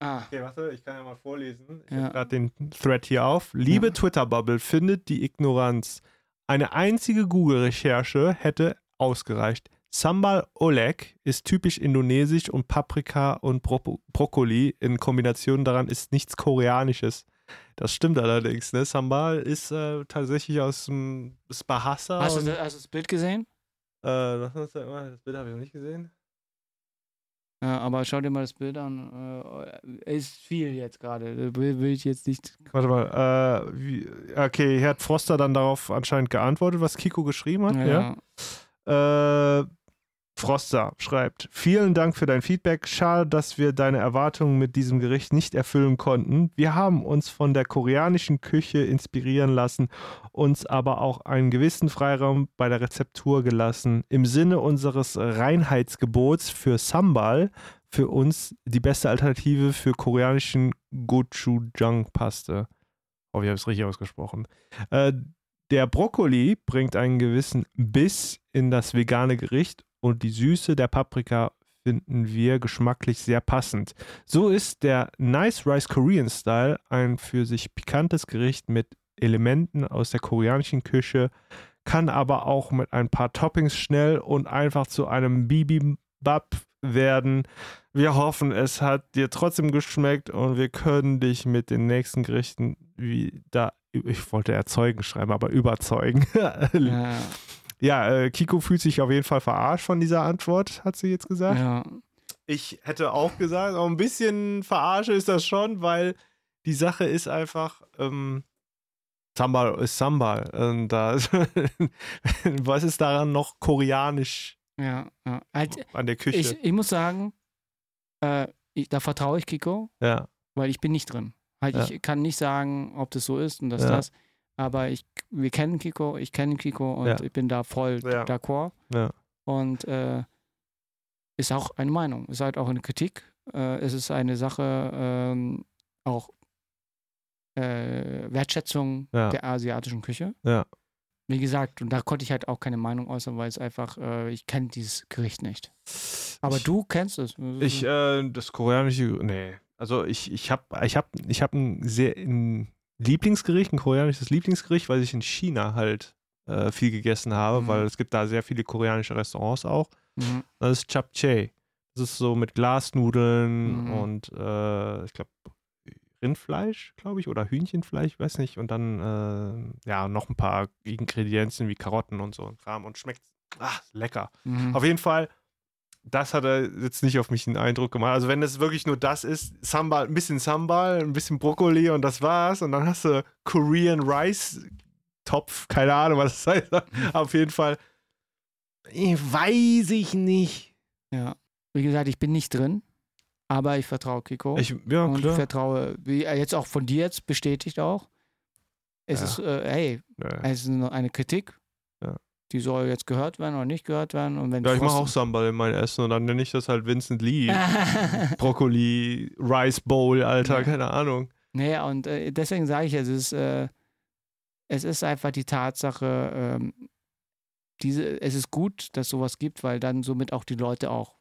Ah, Okay, warte, ich kann ja mal vorlesen. Ich Ja. habe gerade den Thread hier auf. Liebe Ja. Twitter-Bubble, findet die Ignoranz. Eine einzige Google-Recherche hätte ausgereicht. Sambal Oleg ist typisch indonesisch und Paprika und Bro Brokkoli in Kombination daran ist nichts Koreanisches. Das stimmt allerdings, ne? Sambal ist äh, tatsächlich aus dem ist Bahasa. hast, und, du, hast du das Bild gesehen? äh, das, das Bild habe ich noch nicht gesehen. Ja, aber schau dir mal das Bild an. Äh, ist viel jetzt gerade. Will, will ich jetzt nicht. Warte mal, äh, wie, okay, hier hat Froster dann darauf anscheinend geantwortet, was Kiko geschrieben hat. Ja. Äh, Froster schreibt: Vielen Dank für dein Feedback. Schade, dass wir deine Erwartungen mit diesem Gericht nicht erfüllen konnten. Wir haben uns von der koreanischen Küche inspirieren lassen, uns aber auch einen gewissen Freiraum bei der Rezeptur gelassen. Im Sinne unseres Reinheitsgebots für Sambal für uns die beste Alternative für koreanischen Gochujang-Paste. Oh, ich habe es richtig ausgesprochen. Äh, der Brokkoli bringt einen gewissen Biss in das vegane Gericht und die Süße der Paprika finden wir geschmacklich sehr passend. So ist der Nice Rice Korean Style ein für sich pikantes Gericht mit Elementen aus der koreanischen Küche, kann aber auch mit ein paar Toppings schnell und einfach zu einem Bibimbap werden. Wir hoffen, es hat dir trotzdem geschmeckt und wir können dich mit den nächsten Gerichten wieder, ich wollte erzeugen schreiben, aber überzeugen. Ja, ja, äh, Kiko fühlt sich auf jeden Fall verarscht von dieser Antwort, hat sie jetzt gesagt. ja. Ich hätte auch gesagt, auch ein bisschen verarsche ist das schon, weil die Sache ist einfach, ähm, Sambal ist Sambal. Und da, was ist daran noch koreanisch ja, ja. Halt, an der Küche? ich, ich muss sagen, äh, ich, da vertraue ich Kiko, ja, weil ich bin nicht drin. Halt, Ja. ich kann nicht sagen, ob das so ist und das das. Aber ich, wir kennen Kiko, ich kenne Kiko und Ja. ich bin da voll Ja. d'accord. Ja. Und äh, ist auch eine Meinung, ist halt auch eine Kritik. Äh, es ist eine Sache, ähm, auch äh, Wertschätzung der asiatischen Küche. Ja. Wie gesagt, und da konnte ich halt auch keine Meinung äußern, weil es einfach, äh, ich kenne dieses Gericht nicht. Aber ich, du kennst es. Ich, äh, das koreanische, nee. Also ich, ich habe ich hab, ich hab ein sehr ein Lieblingsgericht, ein koreanisches Lieblingsgericht, weil ich in China halt äh, viel gegessen habe, Mhm. weil es gibt da sehr viele koreanische Restaurants auch. Mhm. Das ist Japchae. Das ist so mit Glasnudeln Mhm. und äh, ich glaube Rindfleisch, glaube ich, oder Hühnchenfleisch, weiß nicht. Und dann äh, ja noch ein paar Ingredienzen wie Karotten und so ein Kram und schmeckt ach, lecker. Mhm. Auf jeden Fall, das hat er jetzt nicht auf mich einen Eindruck gemacht. Also wenn es wirklich nur das ist, Sambal, ein bisschen Sambal, ein bisschen Brokkoli und das war's. Und dann hast du Korean Rice Topf, keine Ahnung, was das heißt. auf jeden Fall, ich weiß ich nicht. Ja. Wie gesagt, ich bin nicht drin, aber ich vertraue Kiko. Ich, ja, und ich klar. vertraue, wie er jetzt auch von dir jetzt bestätigt auch. Es Ja. ist, äh, hey, Ja, es ist eine Kritik. Die soll jetzt gehört werden oder nicht gehört werden. Und wenn ja ich mache auch Sambal in mein Essen und dann nenne ich das halt Vincent Lee. Brokkoli, Rice Bowl, Alter, Ja. keine Ahnung. Nee, und äh, deswegen sage ich, es ist, äh, es ist einfach die Tatsache, ähm, diese, es ist gut, dass sowas gibt, weil dann somit auch die Leute auch,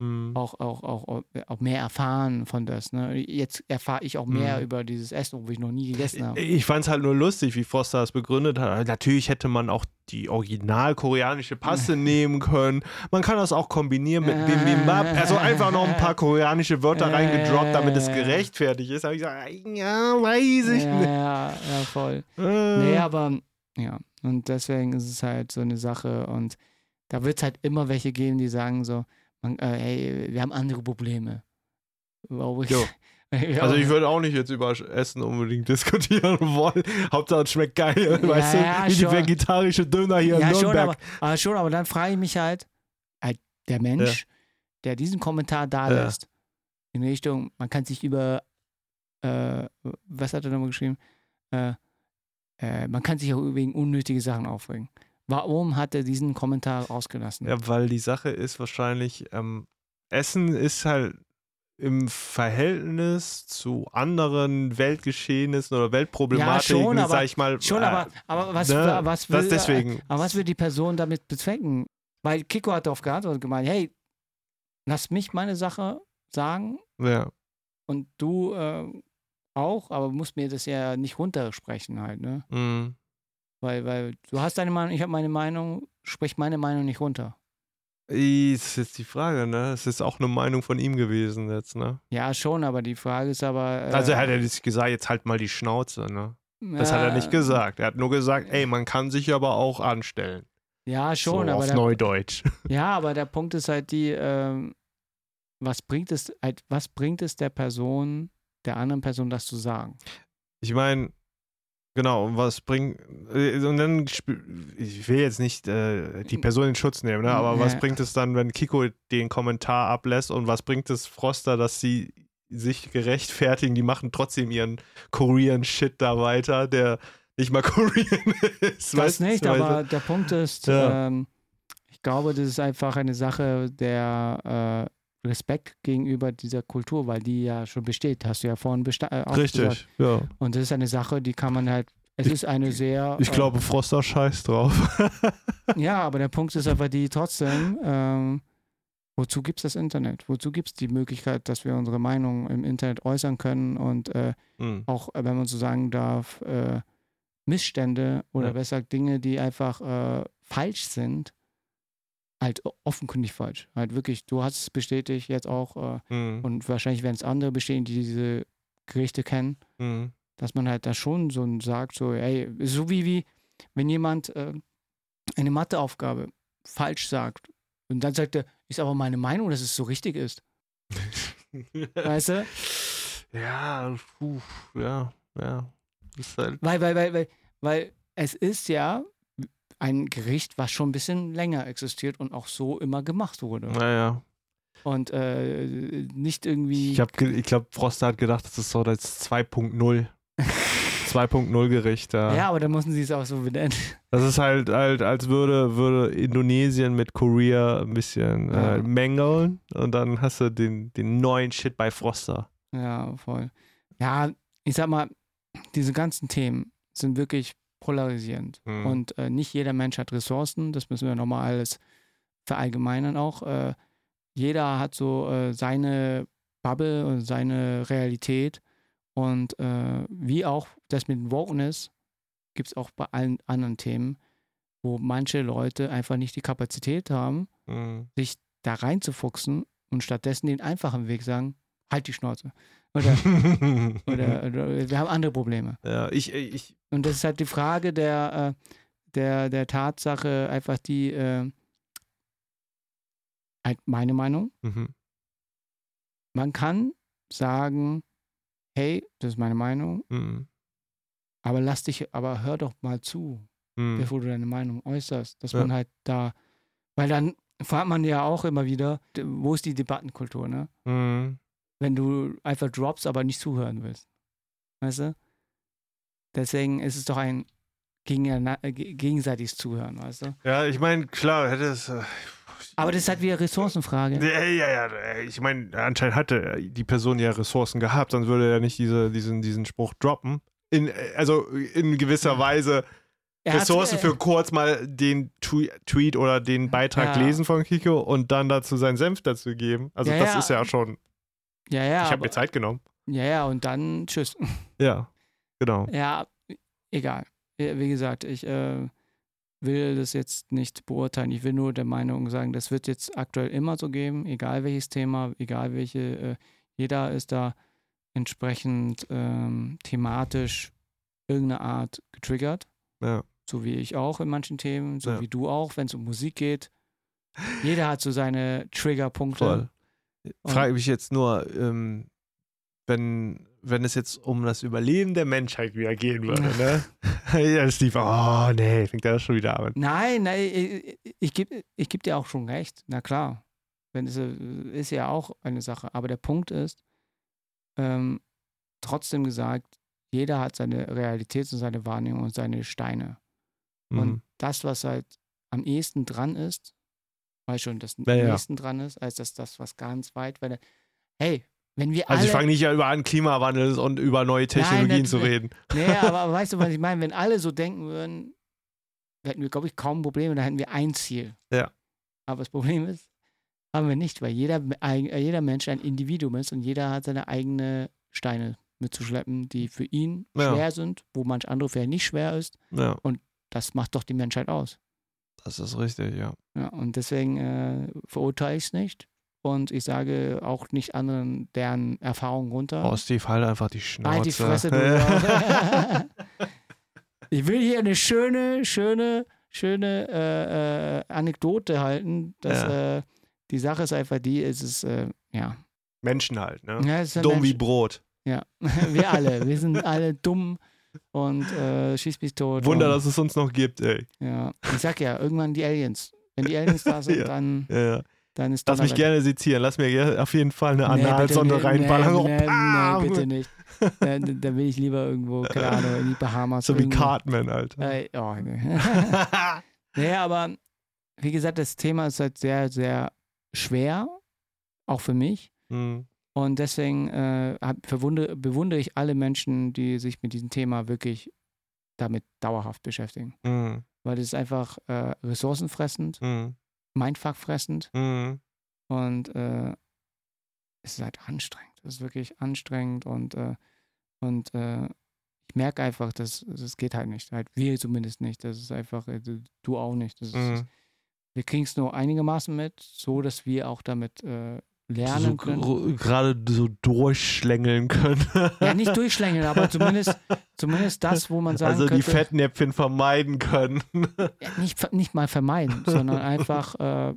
Hm. auch, auch, auch, auch mehr erfahren von das. Ne? Jetzt erfahre ich auch mehr Mhm. über dieses Essen, wo ich noch nie gegessen habe. Ich fand es halt nur lustig, wie Foster das begründet hat. Natürlich hätte man auch die original koreanische Paste nehmen können. Man kann das auch kombinieren mit Bibimbap. Also einfach noch ein paar koreanische Wörter Äh, reingedroppt, damit es gerechtfertigt ist. Da habe ich gesagt, ja, weiß ich ja, nicht. ja, ja, voll. Äh, Nee, aber Ja, und deswegen ist es halt so eine Sache und da wird es halt immer welche geben, die sagen so, man, äh, hey, wir haben andere Probleme. Jo. Ja, Also ich würde auch nicht jetzt über Essen unbedingt diskutieren wollen. Hauptsache es schmeckt geil, weißt Ja, du? Wie die schon. vegetarische Döner hier ja, in schon, Nürnberg. aber, aber schon, aber dann frage ich mich halt, halt der Mensch, der diesen Kommentar da Ja. lässt, in Richtung, man kann sich über, äh, was hat er nochmal geschrieben? Äh, äh, man kann sich auch wegen unnötige Sachen aufregen. Warum hat er diesen Kommentar rausgelassen? Ja, weil die Sache ist wahrscheinlich, ähm, Essen ist halt im Verhältnis zu anderen Weltgeschehnissen oder Weltproblematiken, schon, aber- sag ich mal. Schon, äh, aber, aber was, ne, was, will, deswegen. aber was will die Person damit bezwecken? Weil Kiko hat darauf geantwortet und gemeint, hey, lass mich meine Sache sagen Ja, und du äh, auch, aber musst mir das ja nicht runtersprechen halt, ne? mm. Weil, weil du hast deine Meinung, ich habe meine Meinung, sprich meine Meinung nicht runter. Das ist jetzt die Frage, ne? Es ist auch eine Meinung von ihm gewesen jetzt, ne? Ja, schon, aber die Frage ist aber. Äh, Also hat er nicht gesagt, jetzt halt mal die Schnauze, ne? Das hat er nicht äh, gesagt. Er hat nur gesagt, ey, man kann sich aber auch anstellen. Ja, schon, so aber auf der, Neudeutsch. ja, aber der Punkt ist halt die, ähm, was bringt es, halt, was bringt es der Person, der anderen Person das zu sagen? Ich meine, genau, und was bringt. äh, Und dann, ich will jetzt nicht äh, die Person in Schutz nehmen, ne? aber was Ja. bringt es dann, wenn Kiko den Kommentar ablässt und was bringt es Froster, dass sie sich gerechtfertigen? Die machen trotzdem ihren Korean-Shit da weiter, der nicht mal Korean ist. Das weißt- nicht, weißt du? aber der Punkt ist, Ja. ähm, ich glaube, das ist einfach eine Sache der äh, Respekt gegenüber dieser Kultur, weil die ja schon besteht, hast du ja vorhin äh, auch gesagt. Richtig, ja. Und das ist eine Sache, die kann man halt, es Ich- ist eine sehr. Ich äh, glaube, Froster scheißt drauf. Ja, aber der Punkt ist einfach die trotzdem, ähm, wozu gibt es das Internet? Wozu gibt es die Möglichkeit, dass wir unsere Meinung im Internet äußern können und äh, Hm. auch, äh, wenn man so sagen darf, äh, Missstände oder Ja. besser Dinge, die einfach äh, falsch sind, halt offenkundig falsch. Halt wirklich, du hast es bestätigt, jetzt auch, äh, Hm. und wahrscheinlich werden es andere bestätigen, die diese Gerichte kennen, Hm. dass man halt da schon so sagt, so, ey, so wie, wie wenn jemand äh, eine Matheaufgabe falsch sagt und dann sagt er, ist aber meine Meinung, dass es so richtig ist. Weißt du? Ja, puh, ja, ja. Halt, Weil, weil, weil, weil, weil es ist ja ein Gericht, was schon ein bisschen länger existiert und auch so immer gemacht wurde. naja. Und äh, nicht irgendwie. Ich, ich glaube, Froster hat gedacht, das ist so das 2.0. 2.0 Gericht da. ja, aber dann müssen sie es auch so benennen. Das ist halt, halt als würde, würde Indonesien mit Korea ein bisschen Ja. äh, mängeln und dann hast du den, den neuen Shit bei Froster. Ja, voll. Ja, ich sag mal, diese ganzen Themen sind wirklich polarisierend. Mhm. Und äh, nicht jeder Mensch hat Ressourcen, das müssen wir nochmal alles verallgemeinern auch. Äh, jeder hat so äh, seine Bubble und seine Realität. Und äh, wie auch das mit Wokeness gibt es auch bei allen anderen Themen, wo manche Leute einfach nicht die Kapazität haben, Mhm. sich da reinzufuchsen und stattdessen den einfachen Weg sagen, halt die Schnauze. Oder, oder, oder wir haben andere Probleme. ja, ich, ich, Und das ist halt die Frage der, äh, der, der Tatsache, einfach die, äh, halt meine Meinung. mhm. Man kann sagen, hey, das ist meine Meinung, Mhm. aber lass dich, aber hör doch mal zu, Mhm. bevor du deine Meinung äußerst, dass Ja. man halt da, weil dann fragt man ja auch immer wieder, wo ist die Debattenkultur, ne? Mhm. Wenn du einfach droppst, aber nicht zuhören willst. Weißt du? Deswegen ist es doch ein äh, ge- gegenseitiges Zuhören, weißt du? Ja, ich meine, klar, hätte es. Äh, Aber das ist halt wieder Ressourcenfrage. Ja, ja, ja. Ich meine, anscheinend hatte die Person ja Ressourcen gehabt, sonst würde er nicht diese, diesen, diesen Spruch droppen. In, äh, also in gewisser Weise Ressourcen für kurz mal den Twe- Tweet oder den Beitrag Ja. lesen von Kiko und dann dazu seinen Senf dazu geben. Also Ja, das ja. ist ja schon. Ja, ja. ich habe mir Zeit genommen. Ja, ja, und dann tschüss. Ja, genau. Ja, egal. Wie gesagt, ich äh, will das jetzt nicht beurteilen. Ich will nur der Meinung sagen, das wird jetzt aktuell immer so geben, egal welches Thema, egal welche. Äh, jeder ist da entsprechend ähm, thematisch irgendeine Art getriggert. Ja. so wie ich auch in manchen Themen, so Ja. wie du auch, wenn es um Musik geht. Jeder hat so seine Triggerpunkte. Voll. Frage mich jetzt nur, ähm, wenn, wenn es jetzt um das Überleben der Menschheit wieder gehen würde, ne? ja, Steve, oh nee, fängt er das schon wieder an. Nein, nein ich, ich, ich gebe ich geb dir auch schon recht. Na klar. Wenn es, äh, ist ja auch eine Sache. Aber der Punkt ist, ähm, trotzdem gesagt, jeder hat seine Realität und seine Wahrnehmung und seine Steine. Mhm. Und das, was halt am ehesten dran ist, weiß schon, das am Ja, ja. ehesten dran ist, als das, das was ganz weit, weil, hey, wenn wir Also ich alle, fange nicht über einen Klimawandel und über neue Technologien zu natürlich. reden. nee, aber, aber weißt du, was ich meine? Wenn alle so denken würden, hätten wir, glaube ich, kaum Probleme, dann hätten wir ein Ziel. Ja. Aber das Problem ist, haben wir nicht, weil jeder, äh, jeder Mensch ein Individuum ist und jeder hat seine eigenen Steine mitzuschleppen, die für ihn Ja. schwer sind, wo manch andere vielleicht nicht schwer ist. Ja, Das macht doch die Menschheit aus. Das ist richtig, ja. Ja, und deswegen äh, verurteile ich es nicht. Und ich sage auch nicht anderen deren Erfahrungen runter. Oh, Steve, halt einfach die Schnauze. Halt die Fresse, du. ich will hier eine schöne, schöne, schöne äh, äh, Anekdote halten. Dass, äh, die Sache ist einfach die, es ist, äh, ja. Menschen halt, ne? ja Dumm wie Mensch- Brot. Ja, wir alle. Wir sind alle dumm und äh, schieß mich tot. Wunder, und, dass es uns noch gibt, ey. Ja, ich sag ja, irgendwann die Aliens. Wenn die Aliens da sind, Ja. dann, Ja, ja. dann ist Lass mich gerne sezieren. Lass mir auf jeden Fall eine Nee, Analsonde nicht. reinballern. Nee, Oh, nee, pam! nee, bitte nicht. Da, da will ich lieber irgendwo, keine Ahnung, in die Bahamas. So wie irgendwo. Cartman, Alter. Äh, oh, nee. nee, aber wie gesagt, das Thema ist halt sehr, sehr schwer, auch für mich. Hm. Und deswegen äh, bewundere ich alle Menschen, die sich mit diesem Thema wirklich damit dauerhaft beschäftigen. Hm. Weil es ist einfach äh, ressourcenfressend, Hm. mindfuckfressend Hm. und äh, es ist halt anstrengend. Es ist wirklich anstrengend und, äh, und äh, ich merke einfach, dass das geht halt nicht. Halt wir zumindest nicht. Das ist einfach, äh, du, auch nicht. Das ist, wir kriegen es nur einigermaßen mit, so dass wir auch damit äh, lernen können. gerade so durchschlängeln können. Ja, nicht durchschlängeln, aber zumindest, zumindest das, wo man sagen also die könnte, Fettnäpfchen vermeiden können. ja, nicht, nicht mal vermeiden, sondern einfach äh,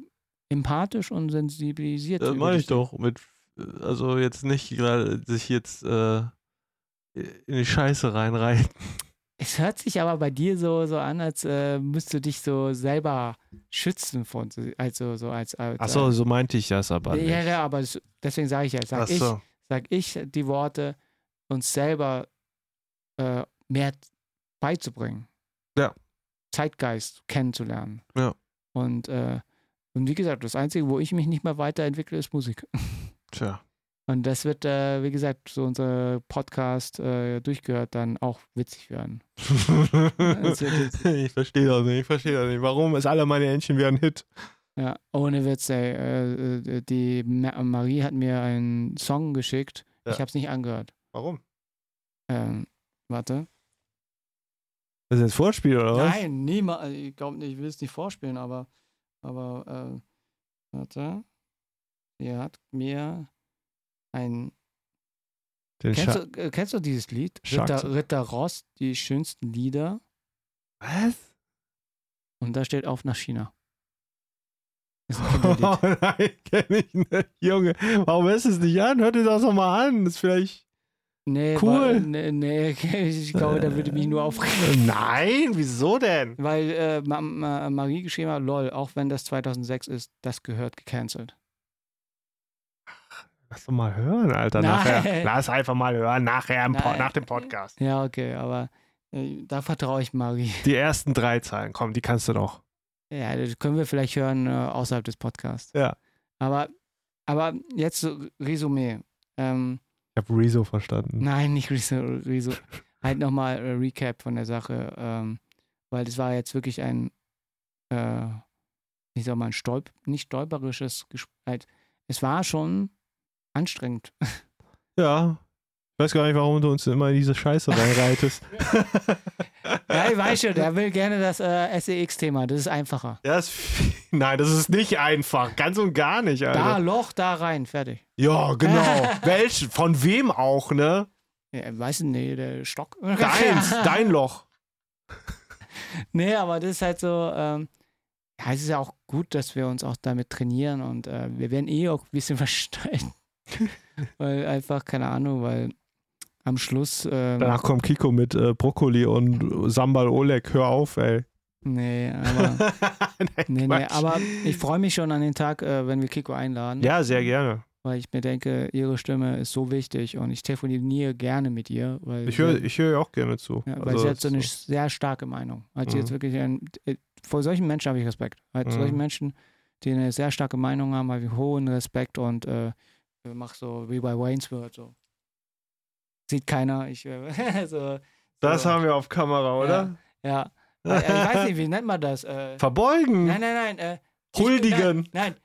empathisch und sensibilisiert. Das meine ich doch. Mit, also jetzt nicht gerade sich jetzt äh, in die Scheiße reinreiten. Es hört sich aber bei dir so, so an, als äh, müsstest du dich so selber schützen von, also so als. als Achso, so meinte ich das aber nicht. Ja, ja, aber es, deswegen sage ich ja, sag ich, Achso. sag ich die Worte, uns selber äh, mehr beizubringen. Ja. Zeitgeist kennenzulernen. Ja. Und, äh, und wie gesagt, das Einzige, wo ich mich nicht mehr weiterentwickle, ist Musik. Tja. Und das wird, äh, wie gesagt, so unser Podcast äh, durchgehört, dann auch witzig werden. Ich verstehe das nicht. Ich verstehe das nicht. Warum ist alle meine Entchen wieder ein Hit? Ja, ohne Witz, ey. Äh, äh, die Ma Marie hat mir einen Song geschickt. Ja. Ich habe es nicht angehört. Warum? Ähm, warte. Das ist jetzt Vorspiel oder was? Nein, niemals. Ich glaube nicht, ich will es nicht vorspielen, aber, aber, äh, warte. Sie hat mir ein. Kennst du, äh, kennst du dieses Lied? Ritter, Ritter Ross, die schönsten Lieder. Was? Und da steht auf nach China. Ist. Oh nein, kenn ich nicht. Junge, warum hörst du es nicht an? Hör dir das doch mal an. Das ist vielleicht. Nee, Cool. Weil, nee, nee, ich glaube, da würde mich nur aufregen. Nein, wieso denn? Weil äh, Ma Ma Marie geschrieben hat, lol, auch wenn das 2006 ist, das gehört gecancelt. Lass doch mal hören, Alter. Nein. Nachher. Lass einfach mal hören, nachher nach dem Podcast. Ja, okay, aber äh, da vertraue ich Marie. Die ersten drei Zeilen, komm, die kannst du doch. Ja, das können wir vielleicht hören äh, außerhalb des Podcasts. Ja. Aber, aber jetzt Resümee. Ähm, Ich habe Rezo verstanden. nein, nicht Rezo. Rezo. halt nochmal äh, Recap von der Sache. Ähm, weil das war jetzt wirklich ein, äh, ich sag mal, ein Stolp nicht stolperisches Gespräch. Halt, es war schon anstrengend. Ja. Ich weiß gar nicht, warum du uns immer in diese Scheiße reinreitest. ja, ich weiß schon, der will gerne das äh, SEX-Thema. Das ist einfacher. ist, nein, das ist nicht einfach. Ganz und gar nicht, Alter. Da, Loch, da rein, fertig. Ja, genau. Welch? Von wem auch, ne? Ja, weiß nicht, der Stock. Deins, dein Loch. nee, aber das ist halt so, ähm, ja, es ist ja auch gut, dass wir uns auch damit trainieren und äh, wir werden eh auch ein bisschen versteigen. weil einfach, keine Ahnung, weil am Schluss. Ähm, Danach kommt Kiko mit äh, Brokkoli und Sambal Oleg. Hör auf, ey. Nee, aber, Nein, nee, nee, aber ich freue mich schon an den Tag, äh, wenn wir Kiko einladen. Ja, sehr gerne. Weil ich mir denke, ihre Stimme ist so wichtig und ich telefoniere gerne mit ihr. Weil Ich höre sie, ich hör auch gerne zu. ja, weil Also, sie hat so eine so- sehr starke Meinung. Hat sie Mhm. jetzt wirklich ein, äh, vor solchen Menschen habe ich Respekt. Halt Mhm. solchen Menschen, die eine sehr starke Meinung haben, habe ich hohen Respekt und äh, mach so wie bei Wayne's World so. Sieht keiner. Ich, äh, so, Das so, haben wir auf Kamera, oder? Ja. Äh, ich weiß nicht, wie nennt man das? Äh, Verbeugen. nein, nein, nein. Äh, ich- Huldigen. Nein, nein.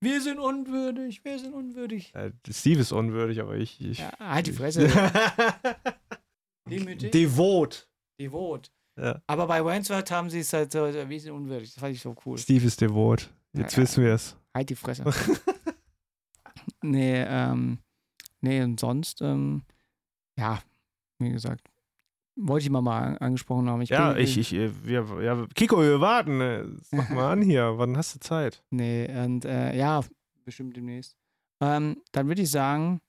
Wir sind unwürdig, wir sind unwürdig. Äh, Steve ist unwürdig, aber ich. ich Ja, halt die Fresse. Demütig. Devot. Devot. Ja. Aber bei Wayne's World haben sie es halt so, wir sind unwürdig. Das fand ich so cool. Steve ist devot. Jetzt Ja, wissen wir es. Halt die Fresse. Nee, ähm, nee, und sonst, ähm, ja, wie gesagt, wollte ich mal mal an- angesprochen haben. Ich Ja, bin, ich, ich, äh, wir, ja, Kiko, wir warten. äh, Mach mal an hier. Wann hast du Zeit? Nee, und äh, ja, bestimmt demnächst. Ähm, dann würde ich sagen,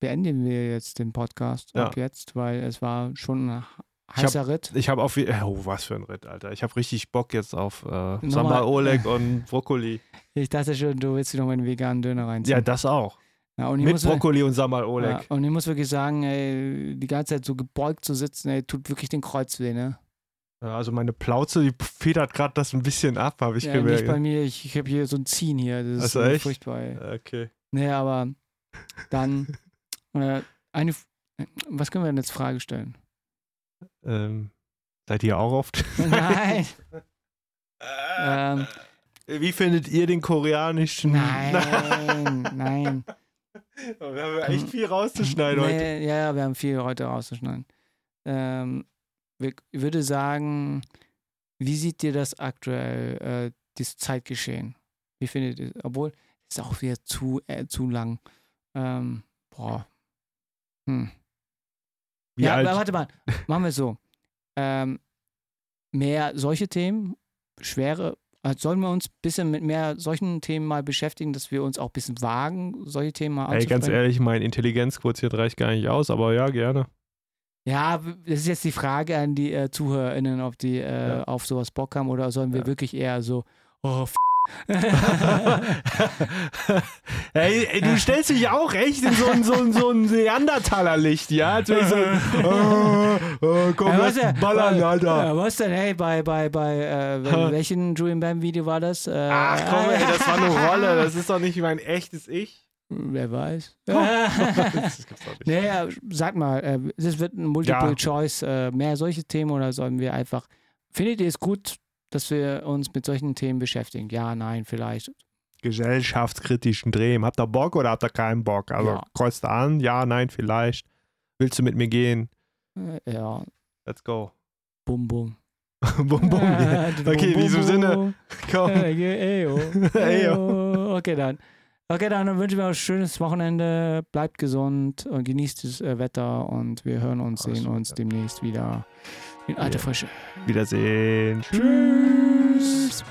beenden wir jetzt den Podcast Ja. ab jetzt, weil es war schon ein Ich heißer Ritt. Ich habe auf. Oh, was für ein Ritt, Alter. Ich habe richtig Bock jetzt auf äh, Sambal Oleg und Brokkoli. Ich dachte schon, du willst dir noch mal einen veganen Döner reinziehen. Ja, das auch. Ja, Mit Brokkoli und Sambal ja, Oleg. und ich muss wirklich sagen, ey, die ganze Zeit so gebeugt zu sitzen, ey, tut wirklich den Kreuz weh, ne? Ja, also meine Plauze, die federt gerade das ein bisschen ab, habe ich ja, nicht gemerkt. bei mir, ich, ich habe hier so ein Ziehen hier, das ist Ach so, so echt? furchtbar, ey. Okay. Nee, aber dann äh, eine, F- was können wir denn jetzt Frage stellen? Ähm, seid ihr auch oft? Nein, ähm, Wie findet ihr den koreanischen? nein, nein. Wir haben echt viel rauszuschneiden heute. nee, Ja, ja, wir haben viel heute rauszuschneiden. Ähm, ich würde sagen, wie seht ihr das aktuell, äh, dieses Zeitgeschehen? Wie findet ihr, obwohl, ist auch wieder zu, äh, zu lang. Ähm, boah. Hm. Wie ja, alt? aber warte mal, machen wir es so. Ähm, mehr solche Themen, schwere, also sollen wir uns ein bisschen mit mehr solchen Themen mal beschäftigen, dass wir uns auch ein bisschen wagen, solche Themen mal Ey, ganz ehrlich, mein Intelligenzquotient reicht gar nicht aus, aber ja, gerne. Ja, das ist jetzt die Frage an die äh, ZuhörerInnen, ob die äh, Ja. auf sowas Bock haben oder sollen wir Ja. wirklich eher so, oh, f ey, ey, du stellst dich auch echt in so ein, so ein, so ein Neandertaler-Licht, ja? So, oh, oh, komm, Ja, was, denn- ballern, Alter. Ja, was denn, hey, bei, bei, bei, äh, wel- welchen Julian Bam Video war das? Äh, Ach komm, ey, das war eine Rolle. Das ist doch nicht mein echtes Ich. Wer weiß. Das gibt's doch nicht. nee, äh, sag mal, äh, das wird ein Multiple Choice, äh, mehr solche Themen oder sollen wir einfach, findet ihr es gut, dass wir uns mit solchen Themen beschäftigen? Ja, nein, vielleicht. Gesellschaftskritischen Drehen. Habt ihr Bock oder habt ihr keinen Bock? Also Ja. kreuzt an, ja, nein, vielleicht. Willst du mit mir gehen? Äh, ja, Let's go. bum, bum. bum, bum. Äh, Okay, in diesem Sinne, komm. Eyo. Eyo. Okay, dann. Okay, dann wünschen wir euch ein schönes Wochenende. Bleibt gesund und genießt das äh, Wetter und wir hören uns, sehen uns demnächst wieder in alter Frische. Wiedersehen. Tschüss.